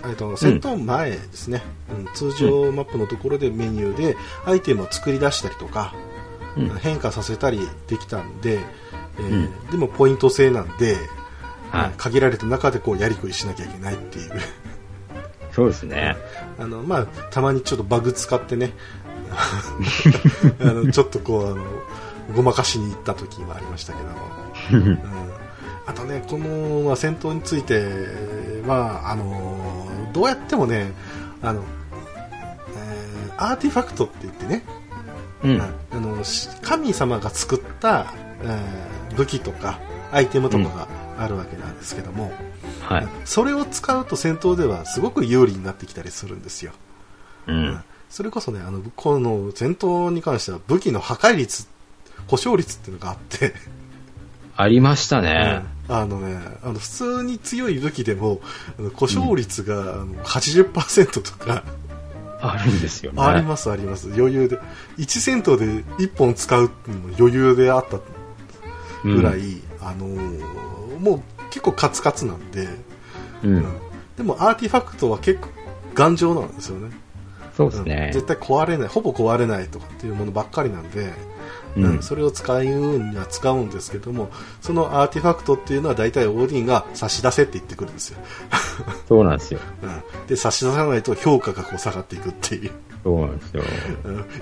えっと、戦闘前ですね、うん通常マップのところでメニューでアイテムを作り出したりとか、うん変化させたりできたんで、えーうんでもポイント制なんで、はい。限られた中でこうやりくりしなきゃいけないっていう。そうですね。あの、まあ、たまにちょっとバグ使ってね、あの、ちょっとこう、あの、ごまかしに行った時もありましたけども。うんあとね、この、まあ、戦闘については、あの、どうやってもね、あの、えーアーティファクトって言ってね、うん。あのし神様が作った、えー武器とかアイテムとかがあるわけなんですけども、はい。それを使うと戦闘ではすごく有利になってきたりするんですよ。うん。それこそね、あの、この戦闘に関しては武器の破壊率、故障率っていうのがあって、ありましたね。あのね、あの、普通に強い武器でも、あの故障率が、あの80%とか、あるんですよね。ありますあります。余裕で。1戦闘で1本使うっていうのも余裕であったぐらい、あのーもう結構カツカツなんで、うん。うん。うんでもアーティファクトは結構頑丈なんですよね。うんそうですね。絶対壊れない、ほぼ壊れないとかっていうものばっかりなんで、うんうんそれを使うには使うんですけども、そのアーティファクトっていうのは大体オーディンが差し出せって言ってくるんですよ。そうなんですよ。うん、で、差し出さないと評価がこう下がっていくっていう。そうなんですよ。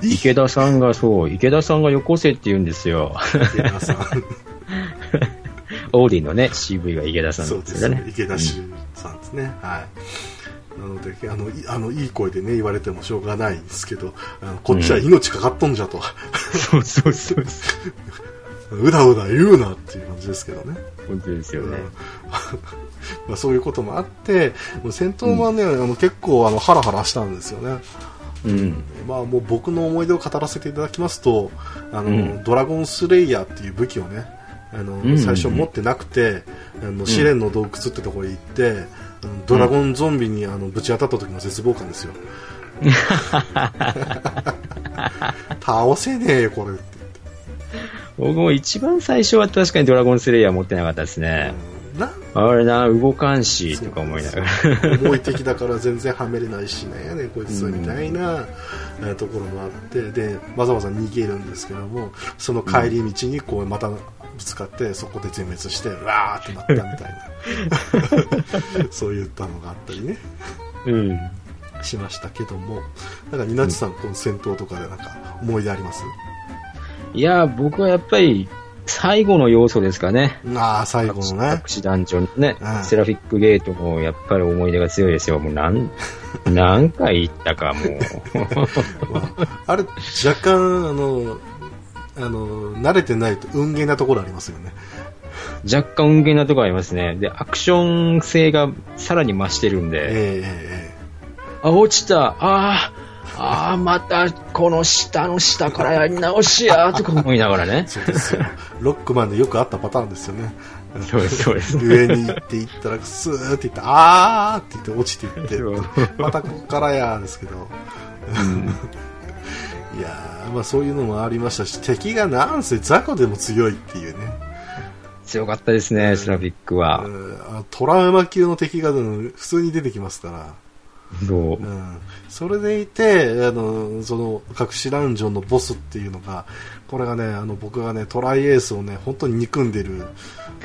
池田さんがそう、池田さんがよこせって言うんですよ。池田さん。オーディのね、CV が池田さんそうですすねね。。池田修さんですね。はい。なので、あの、いあの、いい声でね、言われてもしょうがないんですけど、あのこっちは命かかっとんじゃと、そうそうそう。うだうだ言うなっていう感じですけどね。本当ですよね。まあ、そういうこともあって、戦闘はね、あの結構あのハラハラしたんですよね。うん。まあ、もう僕の思い出を語らせていただきますと、あの、うんドラゴンスレイヤーっていう武器をね、あの、んうん最初持ってなくて、あの、試練の洞窟ってところに行って、ドラゴンゾンビにあのぶち当たった時の絶望感ですよ。倒せねえよ、これって僕も一番最初は確かにドラゴンスレイヤー持ってなかったです言ね。なあれな、動かんし、とか思いながら。重い敵だから全然はめれないしね、ねこいつみたいな、えーところもあってでわざわざ逃げるんですけどもその帰り道にこうまたぶつかってそこで全滅してうわーってなったみたいな そういったのがあったりねうん。しましたけどもなんかニナチさん、この戦闘とかでなんか思い出あります？いや、僕はやっぱり、最後の要素ですかね。ああ最後のね隠し団長のねうん、セラフィックゲートもやっぱり思い出が強いですよ。もう何、何回行ったかもう。まああれ若干あのあの慣れてないと運ゲーなところありますよね若干運ゲーなとこありますね。で、アクション性がさらに増してるんで、ええええあ、落ちた、ああ、ああ、またこの下の下からやり直しや、とか思いながらね。そうですよ。ロックマンでよくあったパターンですよね。そうです、そうです。上に行って行ったら、スーって行って、あーって言って落ちていって、またここからやーですけど、いやー、まあそういうのもありましたし、敵がなんせ雑魚でも強いっていうね。強かったですね、スラビックはう。んあトラウマ級の敵がうん普通に出てきますから。そうう。ん、それでいて、あの、その、隠しダンジョンのボスっていうのが、これがね、あの、僕がね、トライエースをね、本当に憎んでる。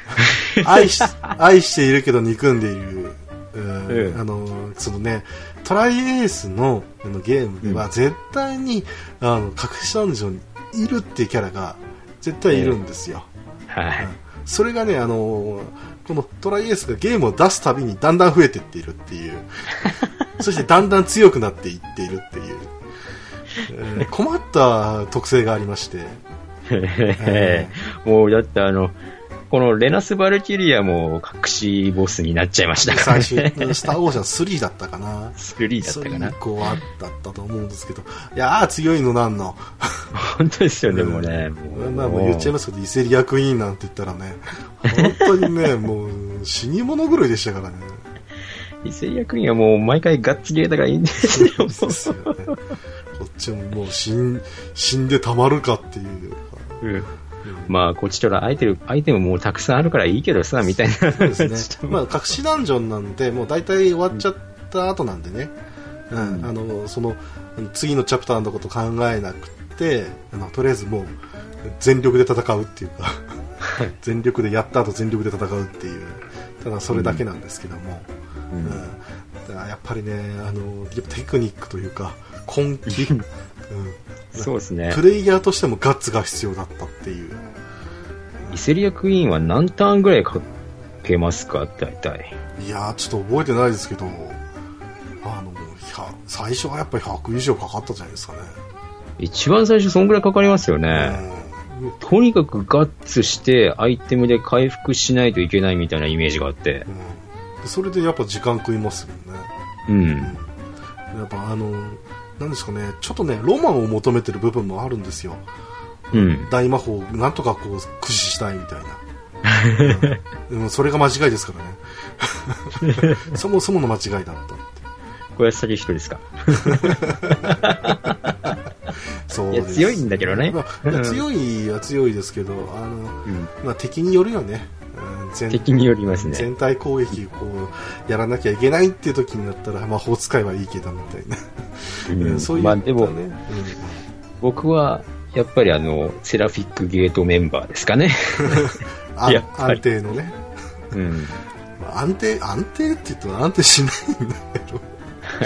愛し、愛しているけど憎んでいる。うんええあの、そのね、トライエースのあのゲームでは絶対に、あの、隠しダンジョンにいるっていうキャラが絶対いるんですよ。はい。それがね、あのこのトライエースがゲームを出すたびにだんだん増えていっているっていう。そしてだんだん強くなっていっているっていう。えー 困った特性がありまして。えもう、だってあの、このレナス・バルキリアも隠しボスになっちゃいましたから最ね。初、スター・オーシャン3だったかな。スリーだったかな3。以降はだったと思うんですけど。いやー強いのなんの。本当ですよね、もうね。まあもう言っちゃいますけど、イセリアクイーンなんて言ったらね、本当にね、もう死に物狂いでしたからね。イセリアクイーンはもう毎回ガッツゲーだからいいんですよ。すよね。こっちももう死ん死んでたまるかっていう。うんまあ、こっちとらアイテム、アイテムもうたくさんあるからいいけどさ、みたいな。そうですね。まあ、隠しダンジョンなんで、もう大体終わっちゃった後なんでね。うん。あの、その、次のチャプターのこと考えなくて、あの、とりあえずもう、全力で戦うっていうか、全力でやった後全力で戦うっていう、ただそれだけなんですけども。ううんん。だからやっぱりね、あの、テクニックというか、根気。うん。そうですねプ。レイヤーとしてもガッツが必要だったっていう。イセリアクイーンは何ターンぐらいかけますか、大体。いやー、ちょっと覚えてないですけど、あの、100最初はやっぱり100以上かかったじゃないですかね。一番最初そんぐらいかかりますよね。うんとにかくガッツしてアイテムで回復しないといけないみたいなイメージがあって。うん、それでやっぱ時間食いますよね。うん。やっぱあの、なんですかね、ちょっとね、ロマンを求めてる部分もあるんですよ。うん。大魔法をなんとかこう駆使したいみたいな。うんでもそれが間違いですからね。そもそもの間違いだったって。これ先人ですか？そうです。強いんだけどね。まあ強いは強いですけど、あの、うんまあ、敵によるよね。うん全敵によりますね。全体攻撃をこうやらなきゃいけないっていう時になったら魔法使いはいいけどみたいな、うん。そういう、まあでも、ね。僕は、やっぱりあの、セラフィックゲートメンバーですかね。安定のね、うん。まあ安定安定って言っても安定しないんだけど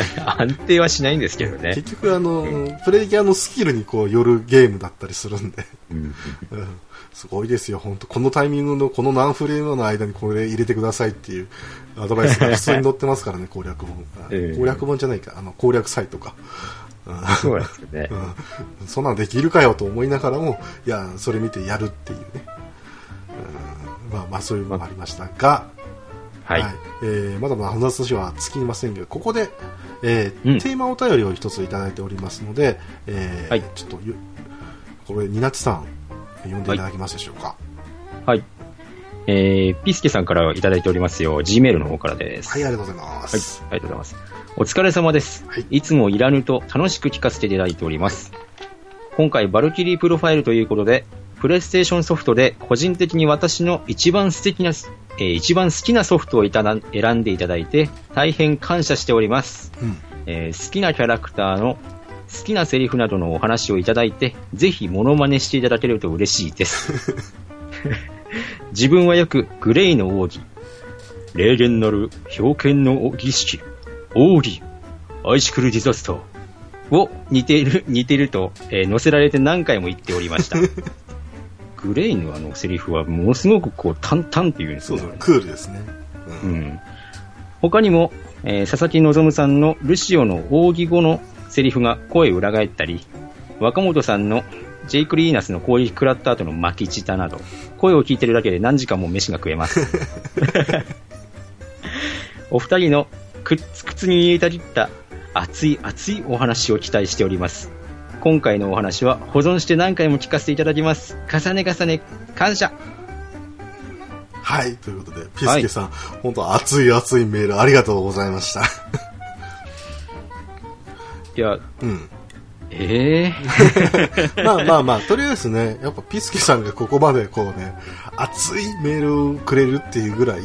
安定はしないんですけどね。結局あの、プレイヤーのスキルにこうよるゲームだったりするんで、うん。うん。すごいですよ本当。このタイミングのこの何フレームの間にこれ入れてくださいっていうアドバイスが普通に載ってますからね攻略本、ええ。攻略本じゃないかあの攻略サイトか、うんそうですよね。うん、そんなんできるかよと思いながらも、いや、それ見てやるっていうね。うん、まあまあそういうのもありましたが、はい。えーまだまだ話は尽きませんが、ここで、えーうんテーマお便りを一ついただいておりますので、えーはいちょっとゆ、これ、ニナチさん、読んでいただけますでしょうか？はい。えー、ピスケさんからいただいておりますよ。Gmail の方からです。はい、ありがとうございまはい、す。ありがとうございます。お疲れ様です。はいい、つもいらぬと楽しく聞かせていただいております。今回、バルキリープロファイルということで、プレイステーションソフトで個人的に私の一番素敵な、えー一番好きなソフトをいただ選んでいただいて、大変感謝しております。うん。えー好きなキャラクターの好きなセリフなどのお話をいただいて、ぜひモノマネしていただけると嬉しいです。自分はよくグレイの奥義、霊言なる表剣の儀式、奥義、アイシクルディザスターを似ている、似ていると、えー載せられて何回も言っておりました。グレイのあのセリフはものすごくこう淡々っていうんですよねそうそう、クールですね。う。うんん。他にも、えー佐々木希さんのルシオの奥義後のセリフが声裏返ったり、若本さんのジェイク・リーナスの攻撃食らった後の巻き舌など、声を聞いてるだけで何時間も飯が食えます。お二人のくっつくつに煮えたぎった熱い熱いお話を期待しております。今回のお話は保存して何回も聞かせていただきます。重ね重ね感謝はい、ということで、ピスケさん、本当熱い熱いメールありがとうございました。いや、うん。ええ まあまあまあ、とりあえずね、やっぱピスケさんがここまでこうね、熱いメールをくれるっていうぐらい、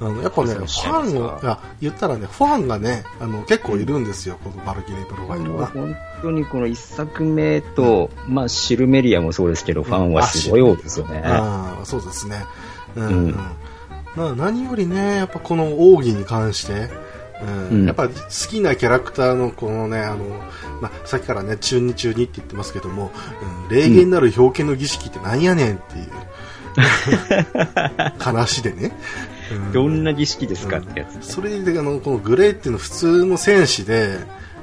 あの、やっぱね、ファンをすか、いや、言ったらね、ファンがね、あの、結構いるんですよ、このバルキリープロファイルは。本当にこの一作目と、まあ、シルメリアもそうですけど、ファンはすごい多いですよね。ああ、そうですね。うん、ううんん。まあ、何よりね、やっぱこの奥義に関して、うんうんやっぱ好きなキャラクターのこのね、あの、まあ、さっきからね、中二中二って言ってますけども、うん、霊言なる表敬の儀式ってなんやねんっていう、話でね。うん。どんな儀式ですかってやつ。それであのこのグレーっていうのは普通の戦士で、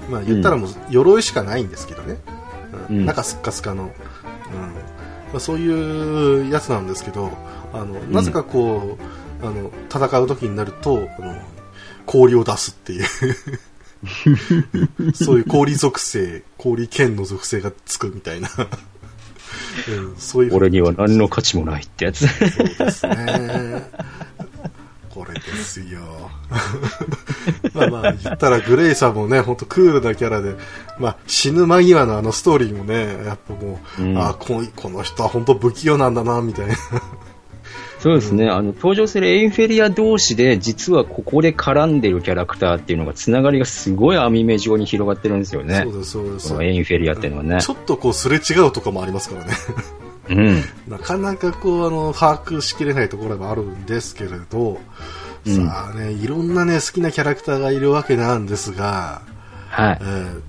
まあ、言ったらもう鎧しかないんですけどね、うん。うん。中すっかすかの、うん。まあ、そういうやつなんですけどあのなぜかこう、あの戦う時になるとあの氷を出すっていう。そういう氷属性氷剣の属性がつくみたいな、うん、そういう俺には何の価値もないってやつ。そうですね。これですよ。まあまあ、言ったらグレイさんもね、ほんとクールなキャラで、まあ死ぬ間際のあのストーリーもね、やっぱもう、うんあこのこの人は本当不器用なんだな、みたいな。そうですね、あの、登場するエインフェリア同士で、実はここで絡んでるキャラクターっていうのが、つながりがすごい網目状に広がってるんですよねそう。です、そうですこのエインフェリアっていうのはねち。ょっとこうすれ違うとかもありますからね。うん。なかなかこう、あの、把握しきれないところもあるんですけれど、うんさあね、いろんなね、好きなキャラクターがいるわけなんですが、はいえ。ー、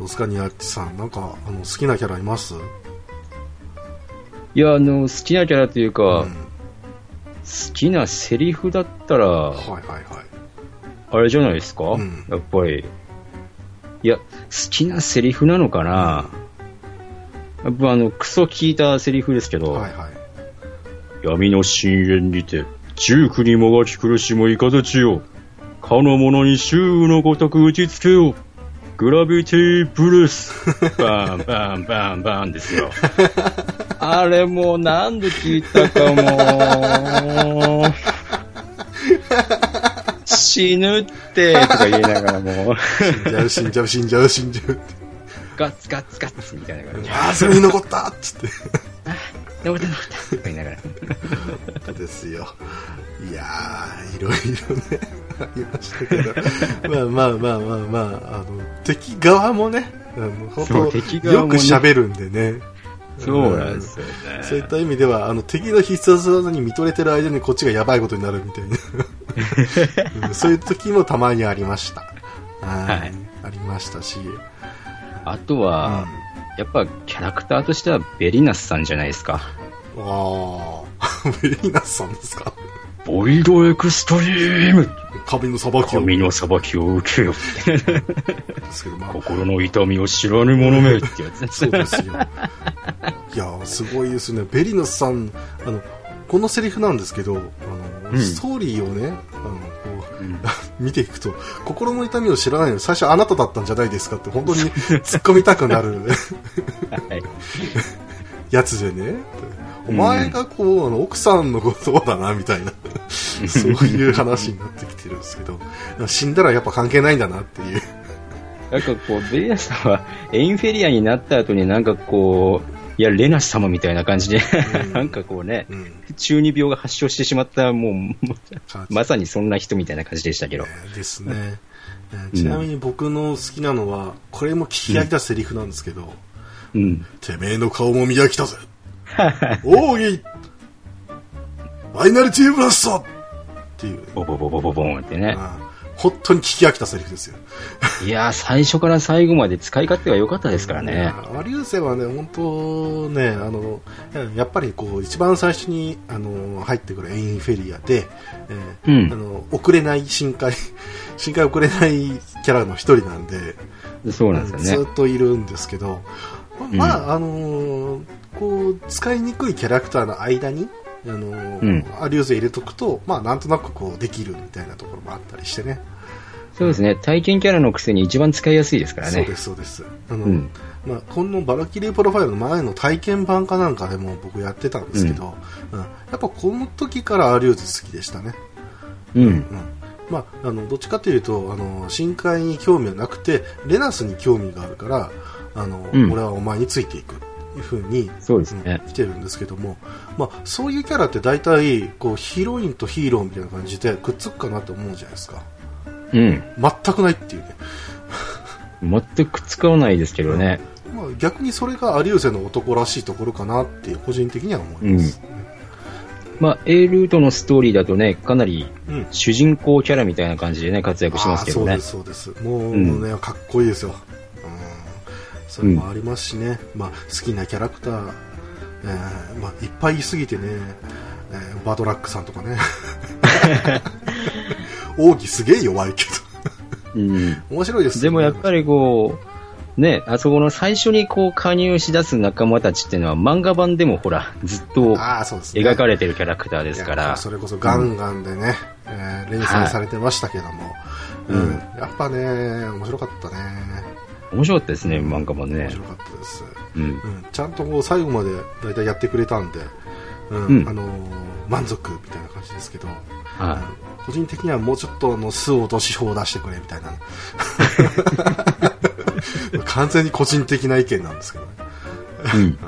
オスカニアッチさん、なんか、あの、好きなキャラいます？いや、あの、好きなキャラというか、うん好きなセリフだったら、はいはいはい。あれじゃないですか、うんやっぱり。いや、好きなセリフなのかな、あの、クソ聞いたセリフですけど、はいはい。闇の深淵にて、重苦にもがき苦しむいかずちよ。かの者に周雨のごとく打ちつけよ。グラビティブルース。バンバンバンバンですよ。あれもう何度聞いたかもう。死ぬって、とか言いながらもう、死んじゃう、死んじゃう、死んじゃう、死んじゃうって。ガッツガッツガッツみたいな感じで。ああ、それに残ったっつって。登った登ったとか言いながら。ですよ。いやー、いろいろね、ありましたけど。まあまあまあまあまあ、あの、敵側もね、あの本当、ねよく喋るんでね。そうなんですよね。そういった意味では、あの、敵の必殺技に見とれてる間にこっちがやばいことになるみたいな。うんそういう時もたまにありました。はいはいありましたし。あとは、やっぱキャラクターとしてはベリナスさんじゃないですか。ああ、ベリーナスさんですか？ボイドエクストリーム神の裁きを。神の裁きを受けよ。心の痛みを知らぬ者めってやつ そうですよ。いやー、すごいですね。ベリナスさん、あの、このセリフなんですけど、あの、うんストーリーをね、あの、見ていくと、心の痛みを知らないのに最初あなただったんじゃないですかって本当に 突っ込みたくなるはい。やつでね？お前がこう、あの、奥さんのことだな、みたいな、そういう話になってきてるんですけど、死んだらやっぱ関係ないんだなっていう。なんかこう、ベリナスさんはエインフェリアになった後になんかこう、いや、レナス様みたいな感じで、うんなんかこうね、うん。中二病が発症してしまった、もう、まさにそんな人みたいな感じでしたけど。ですね。えーちなみに僕の好きなのは、これも聞き飽きたセリフなんですけど、うん。てめえの顔も磨きたぜ。奥義ファイナリティブラストっていう、ボボボボボボンってね。あー本当に聞き飽きたセリフですよ。いやー、最初から最後まで使い勝手が良かったですからね。アリューセはね、本当ね、あの、やっぱりこう、一番最初に、あの、入ってくるエインフェリアで、えーうんあの、遅れない深海、深海遅れないキャラの一人なんで、そうなんですよね。ずっといるんですけど、まあ、あのーこう、使いにくいキャラクターの間に、あのーうんアリューゼ入れとくと、まあ、なんとなくこう、できるみたいなところもあったりしてね。そうですね。大剣キャラのくせに一番使いやすいですからね。そうです、そうです。あの、うんまあ、このバルキリープロファイルの前の体験版かなんかでも僕やってたんですけど、うんやっぱこの時からアリューゼ好きでしたね。うん。うん。まあ、あの、どっちかというと、あの、神界に興味はなくて、レナスに興味があるから、あの、うん俺はお前についていくっていう風に、そうですねうん来てるんですけども、まあ、そういうキャラって大体、こう、ヒロインとヒーローみたいな感じでくっつくかなと思うじゃないですか。うん。全くないっていうね。全く使わないですけどね。まあ、逆にそれがアリューゼの男らしいところかなって個人的には思います。まあ、A ルートのストーリーだとね、かなりうん。主人公キャラみたいな感じでね、活躍しますけどね。そうです、そうです。もう、うんね、かっこいいですよ。うん。それもありますしね。まあ、好きなキャラクター、えーまあ、いっぱいいすぎてね、えーバドラックさんとかね。奥義すげえ弱いけうん。ど。面白いです、でもやっぱりこう、ね、あそこの最初にこう加入し出す仲間たちっていうのは漫画版でもほら、ずっと。描かれてるキャラクターですから。それこそガンガンでね、えー連載されてましたけども、いうんやっぱね、面白かったね。面白かったですね、漫画版ね面。白かったです。うん。うん、ちゃんとこう最後まで大体やってくれたんで、うんうんあのー満足みたいな感じですけど、はうん個人的にはもうちょっとあの巣落とし法を出してくれみたいな 完全に個人的な意見なんですけどね、い。うん。うん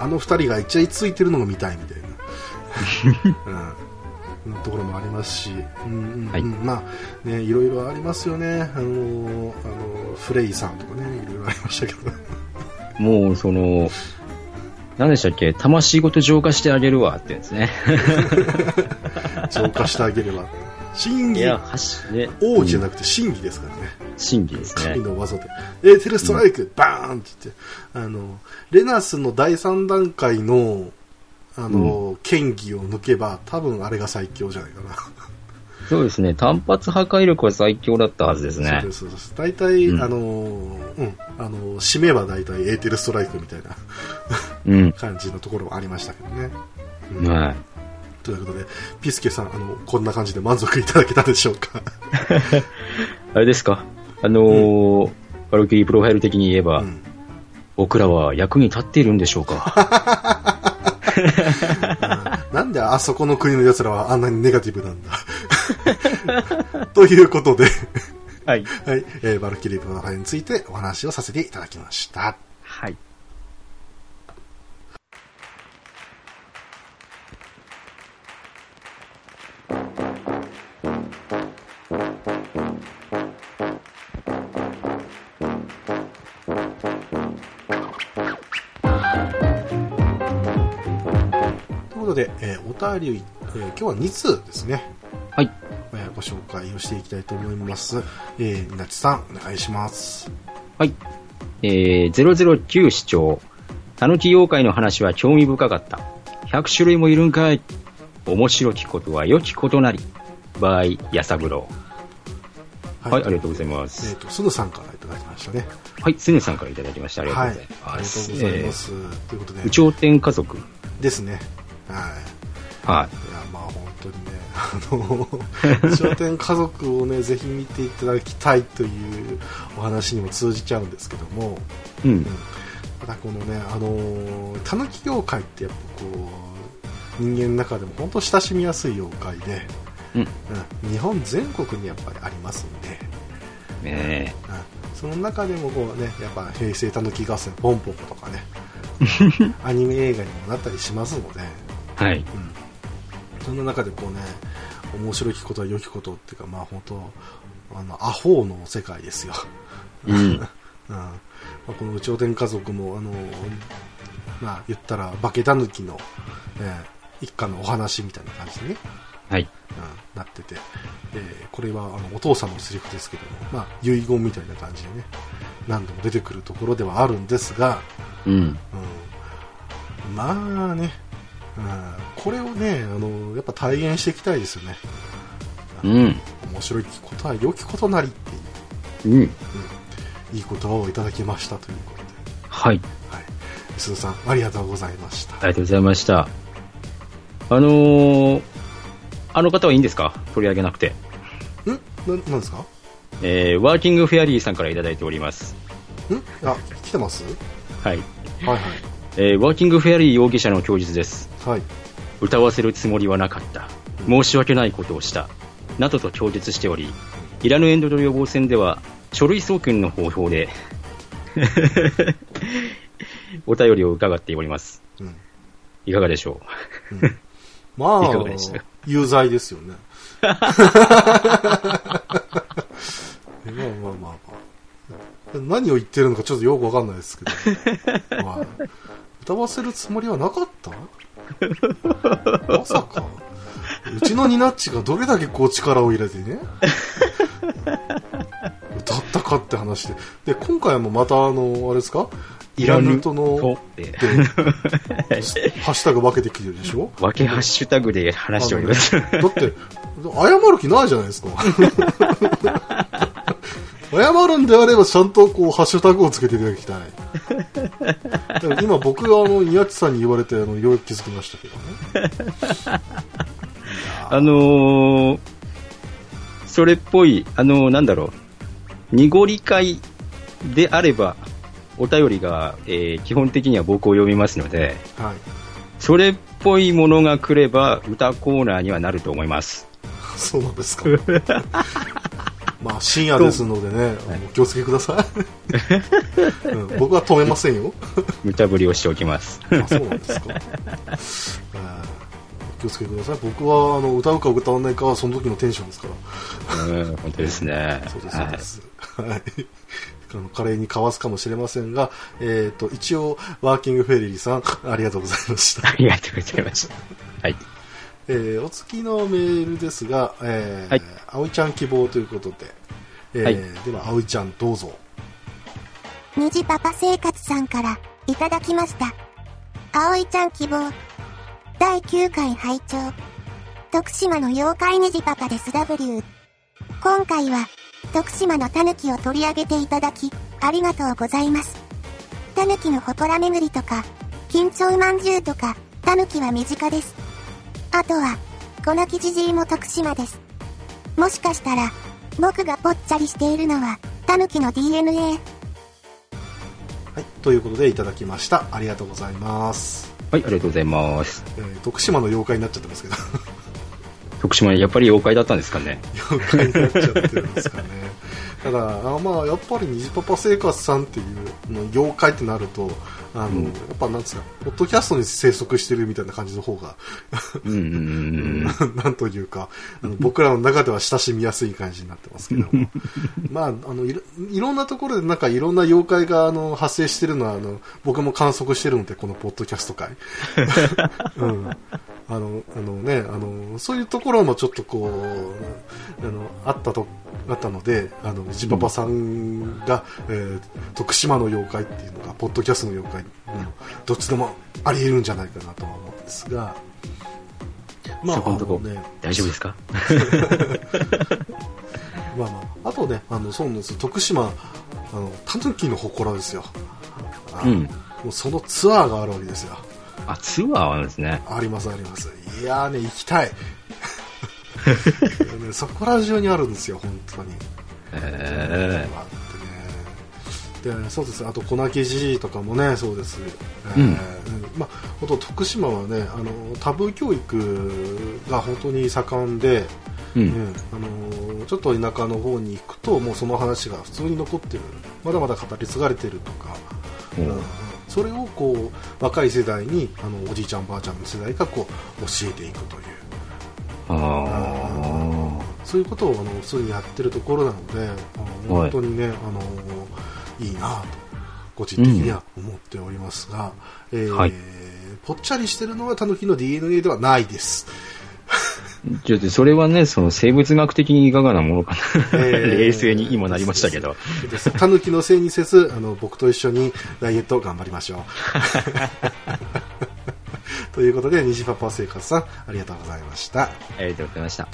あの二人がイチャイついてるのが見たいみたいな、うん、ところもありますし、うんうんうん。はい。まあねいろいろありますよね、あのーあのフレイさんとかねいろいろありましたけど。もう、その、何でしたっけ？魂ごと浄化してあげるわって言うんですね。浄化してあげれば。真偽ね。王義じゃなくて真偽ですからね、真偽ですね。神。の技で。エーテルストライク、バーンって言って。あのレナスの第3段階のあの、剣技を抜けば多分あれが最強じゃないかな。そうですね。単発破壊力は最強だったはずですそうねで。すそうです。大体、うん。あのうん。あの締めは大体エーテルストライクみたいなうん。感じのところもありましたけどね、うん。はい。ということでピスケさんあのこんな感じで満足いただけたでしょうか？あれですか？あのー、バルキリープロファイル的に言えば、うん。僕らは役に立っているんでしょうか？なんであそこの国の奴らはあんなにネガティブなんだ ということで、はい。はい、えーバルキリープロファイルについてお話をさせていただきました。ことで、えーお便り、えー今日は2通ですね、はい。えーご紹介をしていきたいと思います。えー、みなちさん、お願いします。はい。えー、009視聴。たぬき妖怪の話は興味深かった。100種類もいるんかい。面白きことは良きことなり。場合、やさぐろう。はい、ありがとうございまえっ、す。と、すぬさんからいただきましたね。はい、すねさんからいただきました。ありがとうはいござい。ありがとます。うございまえす。ということでー、有、頂天家族。ですね。はい。はいや、まあ本当にね、あの、商店家族をね、ぜひ見ていただきたいというお話にも通じちゃうんですけども、い。うん。ただこのね、あの、たぬき妖怪ってやっぱこう、人間の中でも本当親しみやすい妖怪で、うん。うん日本全国にやっぱりありますんで、ねうんその中でもこうね、やっぱ平成たぬき合戦、ポンポコとかね、アニメ映画にもなったりしますので、え。はい。うんその中でこうね、面白きことは良きことっていうか、まあ本当、あの、アホの世界ですよ。うん。うんまあ、この有頂天家族も、あの、まあ言ったら、化けたぬきの、えー一家のお話みたいな感じでね、はい。うん、なってて、えーこれはあのお父さんのセリフですけども、まあ遺言みたいな感じでね、何度も出てくるところではあるんですが、うん。うん、まあね、うん、これをね、あの、やっぱ体現していきたいですよね。うん。面白いことは良きことなりっていう、うん。うん、いい言葉をいただきましたということで、はい。はい。すずさん、ありがとうございました。ありがとうございました。あのー、あの方はいいんですか？取り上げなくて。ん？な、なんですか？えーワーキングフェアリーさんからいただいております。ん？あ、来てます？はい。はいはい。えーワーキングフェアリー容疑者の供述です。はい。歌わせるつもりはなかった。申し訳ないことをした。などと供述しており、いらぬエンドの予防線では、書類送検の方法で、お便りを伺っております。うん。いかがでしょう？ん、まあ有罪ですよね。まあまあまあまあ。何を言ってるのかちょっとよくわかんないですけど。まあ、歌わせるつもりはなかった？まさか。うちのニナッチがどれだけこう力を入れてね、歌ったかって話で。で、今回もまたあの、あれですか？うイラヌとの、ハッシュタグ分けてきてるでしょ？分けハッシュタグで話しております。だって、謝る気ないじゃないですか。謝るんであればちゃんとこう、ハッシュタグをつけていただきたい。今僕があの、宮地さんに言われて、あの、ようやく気づきましたけどね。あのー、それっぽい、あのーなんだろう、濁り会であれば、お便りが、えー基本的には僕を読みますので、はい。それっぽいものが来れば、歌コーナーにはなると思います。そうなんですか。まあ、深夜ですのでね、お気をつけください。うん僕は止めませんよ。無茶ぶりをしておきます。あそうなんですか。えーお気をつけください。僕はあの歌うか歌わないかはその時のテンションですから。うん、本当ですね。そうです、そうはいです。はい。あの、華麗にかわすかもしれませんが、えっ、と、一応、ワーキングフェリーさん、ありがとうございました。ありがとうございました。はい。えーお次のメールですが、えーはい葵ちゃん希望ということで、えーはいでは、葵ちゃんどうぞ。虹パパ生活さんからいただきました。葵ちゃん希望。第9回拝聴徳島の妖怪虹パパです W。今回は、徳島の狸を取り上げていただき、ありがとうございます。狸の祠巡りとか、緊張まんじゅうとか、狸は身近です。あとは、このきじじいも徳島です。もしかしたら、僕がぽっちゃりしているのは、狸の DNA。はい。ということで、いただきました。ありがとうございます。はい、ありがとうございます。えー徳島の妖怪になっちゃってますけど、徳島、やっぱり妖怪だったんですかね。妖怪になっちゃってるんですかね。ただ、あまあ、やっぱり虹パパ生活さんっていうの妖怪ってなると、あの、うんやっぱなんですか、ポッドキャストに生息してるみたいな感じの方が。なんというか、あの僕らの中では親しみやすい感じになってますけども。まあ、あのいろ、いろんなところでなんかいろんな妖怪があの発生してるのは、あの、僕も観測してるので、このポッドキャスト界。うん。あの、あのね、あの、そういうところもちょっとこう、あの、あったと、あったので、あの、ジパパさんが、えー徳島の妖怪っていうのが、ポッドキャストの妖怪、うん、どっちでもあり得るんじゃないかなとは思うんですが、まそこのとこね、大丈夫ですか？まあまあ、あとね、あの、そうなんですよ徳島、あの、タヌキの祠ですよ。あうん。もうそのツアーがあるわけですよ。あ、ツアーなんですね。ありますあります。いやーね、行きたい。ね、そこら中にあるんですよ、本当に。えあってね。で、そうです。あと、粉木じとかもね、そうです。えーうんうんまあ、本当徳島はね、あの、タブー教育が本当に盛んで、ー。ううんん。あのーちょっと田舎の方に行くともうその話が普通に残ってるまだまだ語り継がれてるとか、うんうんそれをこう若い世代にあのおじいちゃんおばあちゃんの世代がこう教えていくというあそういうことをあの普通にやってるところなのであ本当にね、あのいいなと個人的には思っておりますが、えーはい。ぽっちゃりしてるのはタヌキの DNA ではないです。あ。ちょっとそれはね、その生物学的にいかがなものかな。えー冷静に今なりましたけど。タヌキのせいにせず、あの、僕と一緒にダイエット頑張りましょう。ということで、虹パパ生活さん、ありがとうございました。はありがとうございました。い、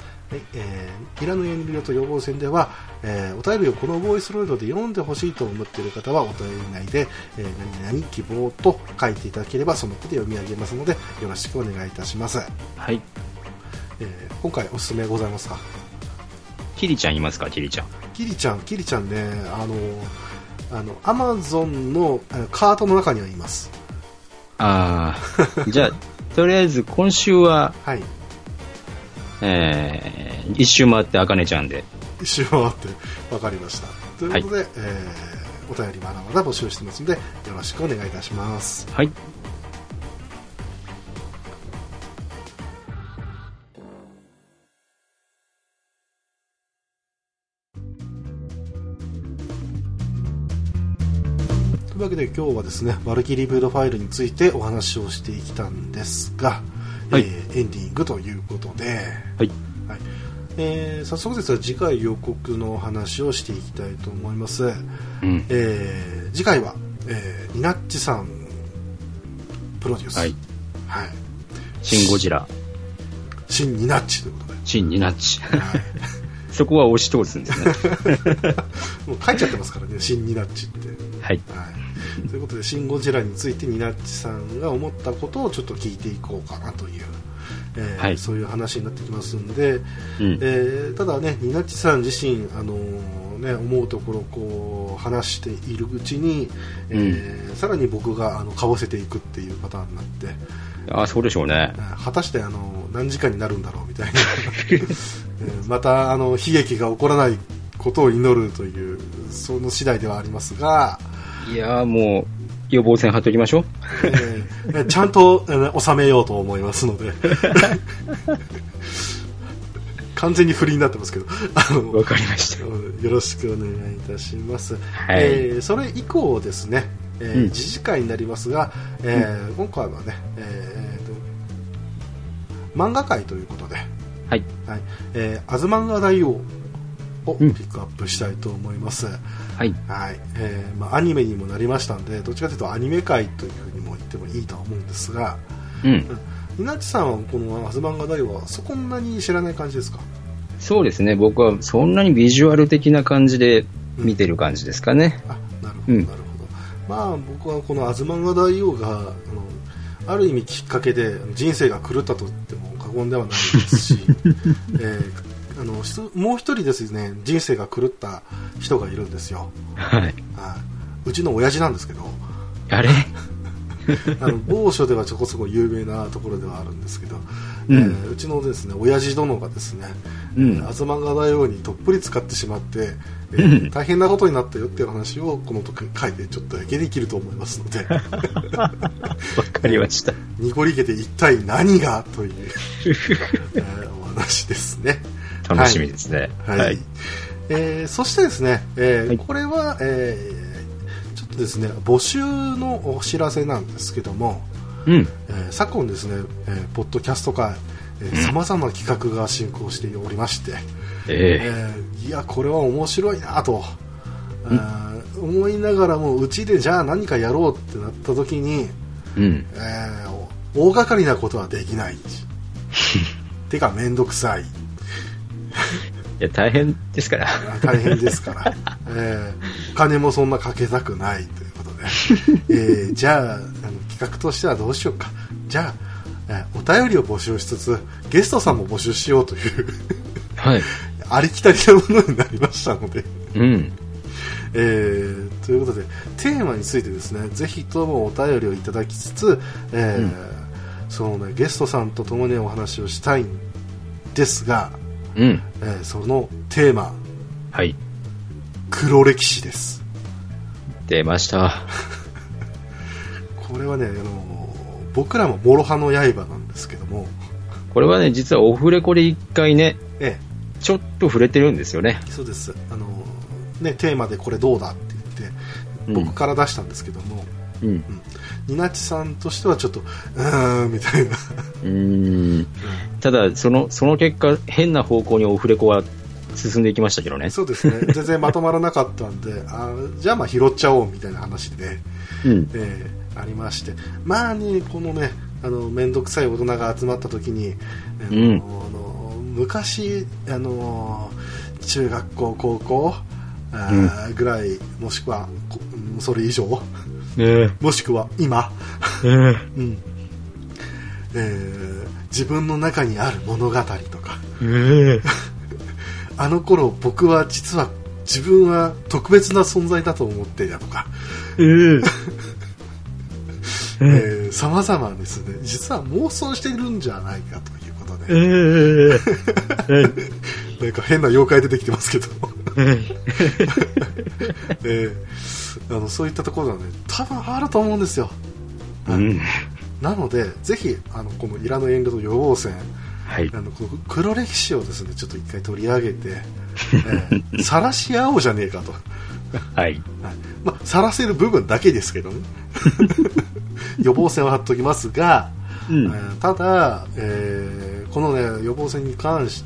えー、いらぬ遠慮と予防線では、えーお便りをこのボイスロイドで読んでほしいと思っている方は、お便り内で、えー何々希望と書いていただければ、その子で読み上げますので、よろしくお願いいたします。はい。えー今回おすすめございますか？キリちゃんいますか、キリちゃん。キリちゃん、キリちゃんね、あの、あの、アマゾンのえーカートの中にはいます。ああ、じゃあ、とりあえず今週は、はい。えー、一周回ってあかねちゃんで。一周回って分かりました。ということで、えーお便りまだまだ募集してますので、よろしくお願いいたします。はい。というわけで今日はですね、バルキリーブードファイルについてお話をしていきたんですが、はいえーエンディングということで、はい。はいえー早速ですが次回予告のお話をしていきたいと思います、うん。えー次回は、えーニナッチさんプロデュース、はい。はい、シン・ゴジラ、新ニナッチということで、シン・ニナッチ。はい そこは押し通すんですね。もう書いちゃってますからね新ニナッチって、はい。はい、ということで「シン・ゴジラ」についてニナッチさんが思ったことをちょっと聞いていこうかなという、えーはいそういう話になってきますんで、うん。えーただね、ニナッチさん自身、あのーね、思うところをこう話しているうちに、えーさらに僕があのかぶせていくっていうパターンになって、ああ、そうでしょうねえ。ー果たしてあの何時間になるんだろうみたいな、えーまたあの悲劇が起こらないことを祈るという、その次第ではありますが、いやーもう、予防線張っておきましょう。えーちゃんと、えー収めようと思いますので。完全に不利になってますけど、あのわかりました。よろしくお願いいたします。はいえーそれ以降ですね、えーうん次次回になりますが、えー今回はね、えーと漫画界ということで、はい。はいえー、アズマンガ大王をピうんックアップしたいと思います。はい。はいえーまあ、アニメにもなりましたんで、どっちかというとアニメ界というふうにも言ってもいいとは思うんですが、うん。稲地さんはこのアズマンガ大王はそこんなに知らない感じですか？そうですね。僕はそんなにビジュアル的な感じで見てる感じですかね。あなるほど、うんなるほどまあ僕はこの「アズマンガ大王が」あのある意味きっかけで人生が狂ったと言っても過言ではないですし、えーあのもう一人ですね人生が狂った人がいるんですよ。はい。はい。うちの親父なんですけど。あれ？あの某所ではちょこそこ有名なところではあるんですけど、うん。えーうちのですね親父殿がですね、うん。えーアズマンガ大王にどっぷり使ってしまって、えうーん。大変なことになったよっていう話をこの時回でちょっと絵できると思いますので。わかりました。濁り毛で一体何が？という、えーお話ですね楽しみですね。はい、えーそしてですね、えーはい。これは、えーちょっとですね募集のお知らせなんですけども、うん。えー昨今ですね、えーポッドキャスト界さまざまな企画が進行しておりまして、ええ。えーいやこれは面白いなと、あー思いながらもうちでじゃあ何かやろうってなった時に、うん。えー大掛かりなことはできない。てか面倒くさいいや、大変ですから。大変ですから、えーお金もそんなかけたくないということで、えーじゃああの企画としてはどうしようか。じゃあ、えーお便りを募集しつつゲストさんも募集しようという。はい。ありきたりなものになりましたので、うん。えーということでテーマについてですねぜひともお便りをいただきつつ、えーうん。そのね、ゲストさんと共にお話をしたいんですが、うん。えーそのテーマはい。黒歴史です出ました。これはね、あの僕らも諸刃の刃なんですけども、これはね、実はオフレコで一回ね、えちょっと触れてるんですよね。え、そうですあの、ね、テーマでこれどうだって言ってうん僕から出したんですけども、うん。ニナチさんとしてはちょっとうーんみたいな、うーん。ただ、その、その結果、変な方向にオフレコは進んでいきましたけどね。そうですね全然まとまらなかったんであじゃあまあ拾っちゃおうみたいな話で、うん。ええありましてまあねこのねあの面倒くさい大人が集まった時に、うんあの昔あの中学校高校あーぐらいもしくはそれ以上えもしくは今、ええ。うん。えー自分の中にある物語とか。ええ。あの頃僕は実は自分は特別な存在だと思ってやとか、えー えー、様々ですね、実は妄想しているんじゃないかということえで、ーなんか変な妖怪出てきてますけど、えーあのそういったところがね、多分あると思うんですよ。うん。なので、ぜひ、あの、このイラの遠慮と予防戦、はい。あの、この黒歴史をですね、ちょっと一回取り上げて、えー、晒し合おうじゃねえかと。はい。はいまあ、晒せる部分だけですけどね。予防線を貼っておきますが、うんえ。ーただ、えーこのね、予防線に関し、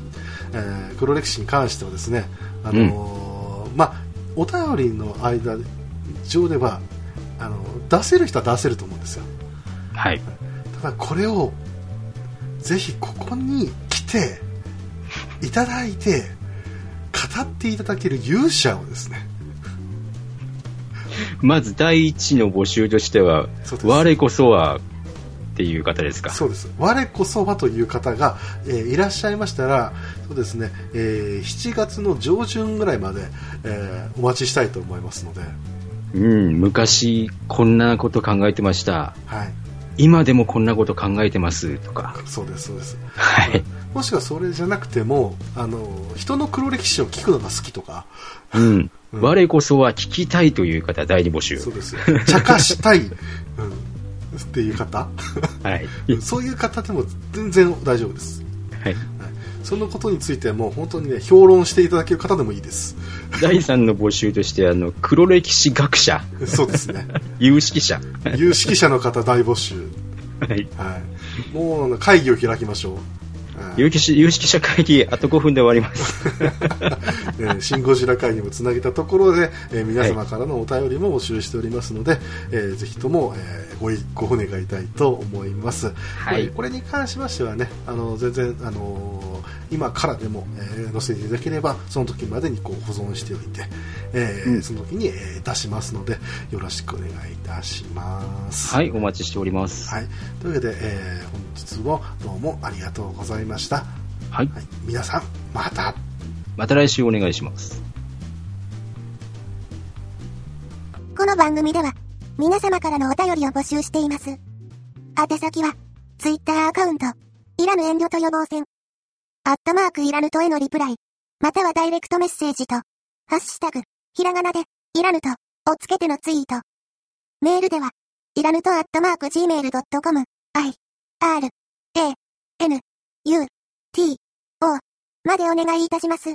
えー黒歴史に関してはですね、あのーまあ、お便りの間上では、あの、出せる人は出せると思うんですよ。はい。ただこれをぜひここに来ていただいて語っていただける勇者をですね まず第一の募集としては我こそはっていう方ですか？そうです我こそはという方が、えーいらっしゃいましたらそうですね、えー7月の上旬ぐらいまで、えーお待ちしたいと思いますので、うん。昔、こんなこと考えてました。はい、今でもこんなこと考えてます。とか。そうですそうですはい。もしくはそれじゃなくてもあの人の黒歴史を聞くのが好きとかうん。うん我こそは聞きたいという方、第二募集。そうですよ茶化したい、うん、っていう方はい。そういう方でも全然大丈夫です。はい。はい、そのことについてはもう本当にね、評論していただける方でもいいです。第三の募集として、あの、黒歴史学者、そうですね。有識者。有識者の方大募集。はい。はい。もう会議を開きましょう。はい有識者有識者会議、あと5分で終わります。えーシン・ゴジラ会にもつなげたところで、えー皆様からのお便りも募集しておりますので、えーぜひとも、えーごいごお願いたいと思います。はいこれに関しましてはね、あの全然、あのー今からでも、えー載せていただければ、その時までにこう保存しておいて、えーうんその時に、えー出しますので、よろしくお願いいたします。はい、お待ちしております。はい。というわけで、えー本日もどうもありがとうございました。はい。はい。皆さん、またまた来週お願いします。この番組では、皆様からのお便りを募集しています。宛先は、ツイッターアカウント、いらぬ遠慮と予防線、アットマークいらぬとへのリプライ、またはダイレクトメッセージと、ハッシュタグ、ひらがなで、いらぬと、をつけてのツイート。メールでは、いらぬとアットマーク gmail.com、i, r, a, n, u, t, o までお願いいたします。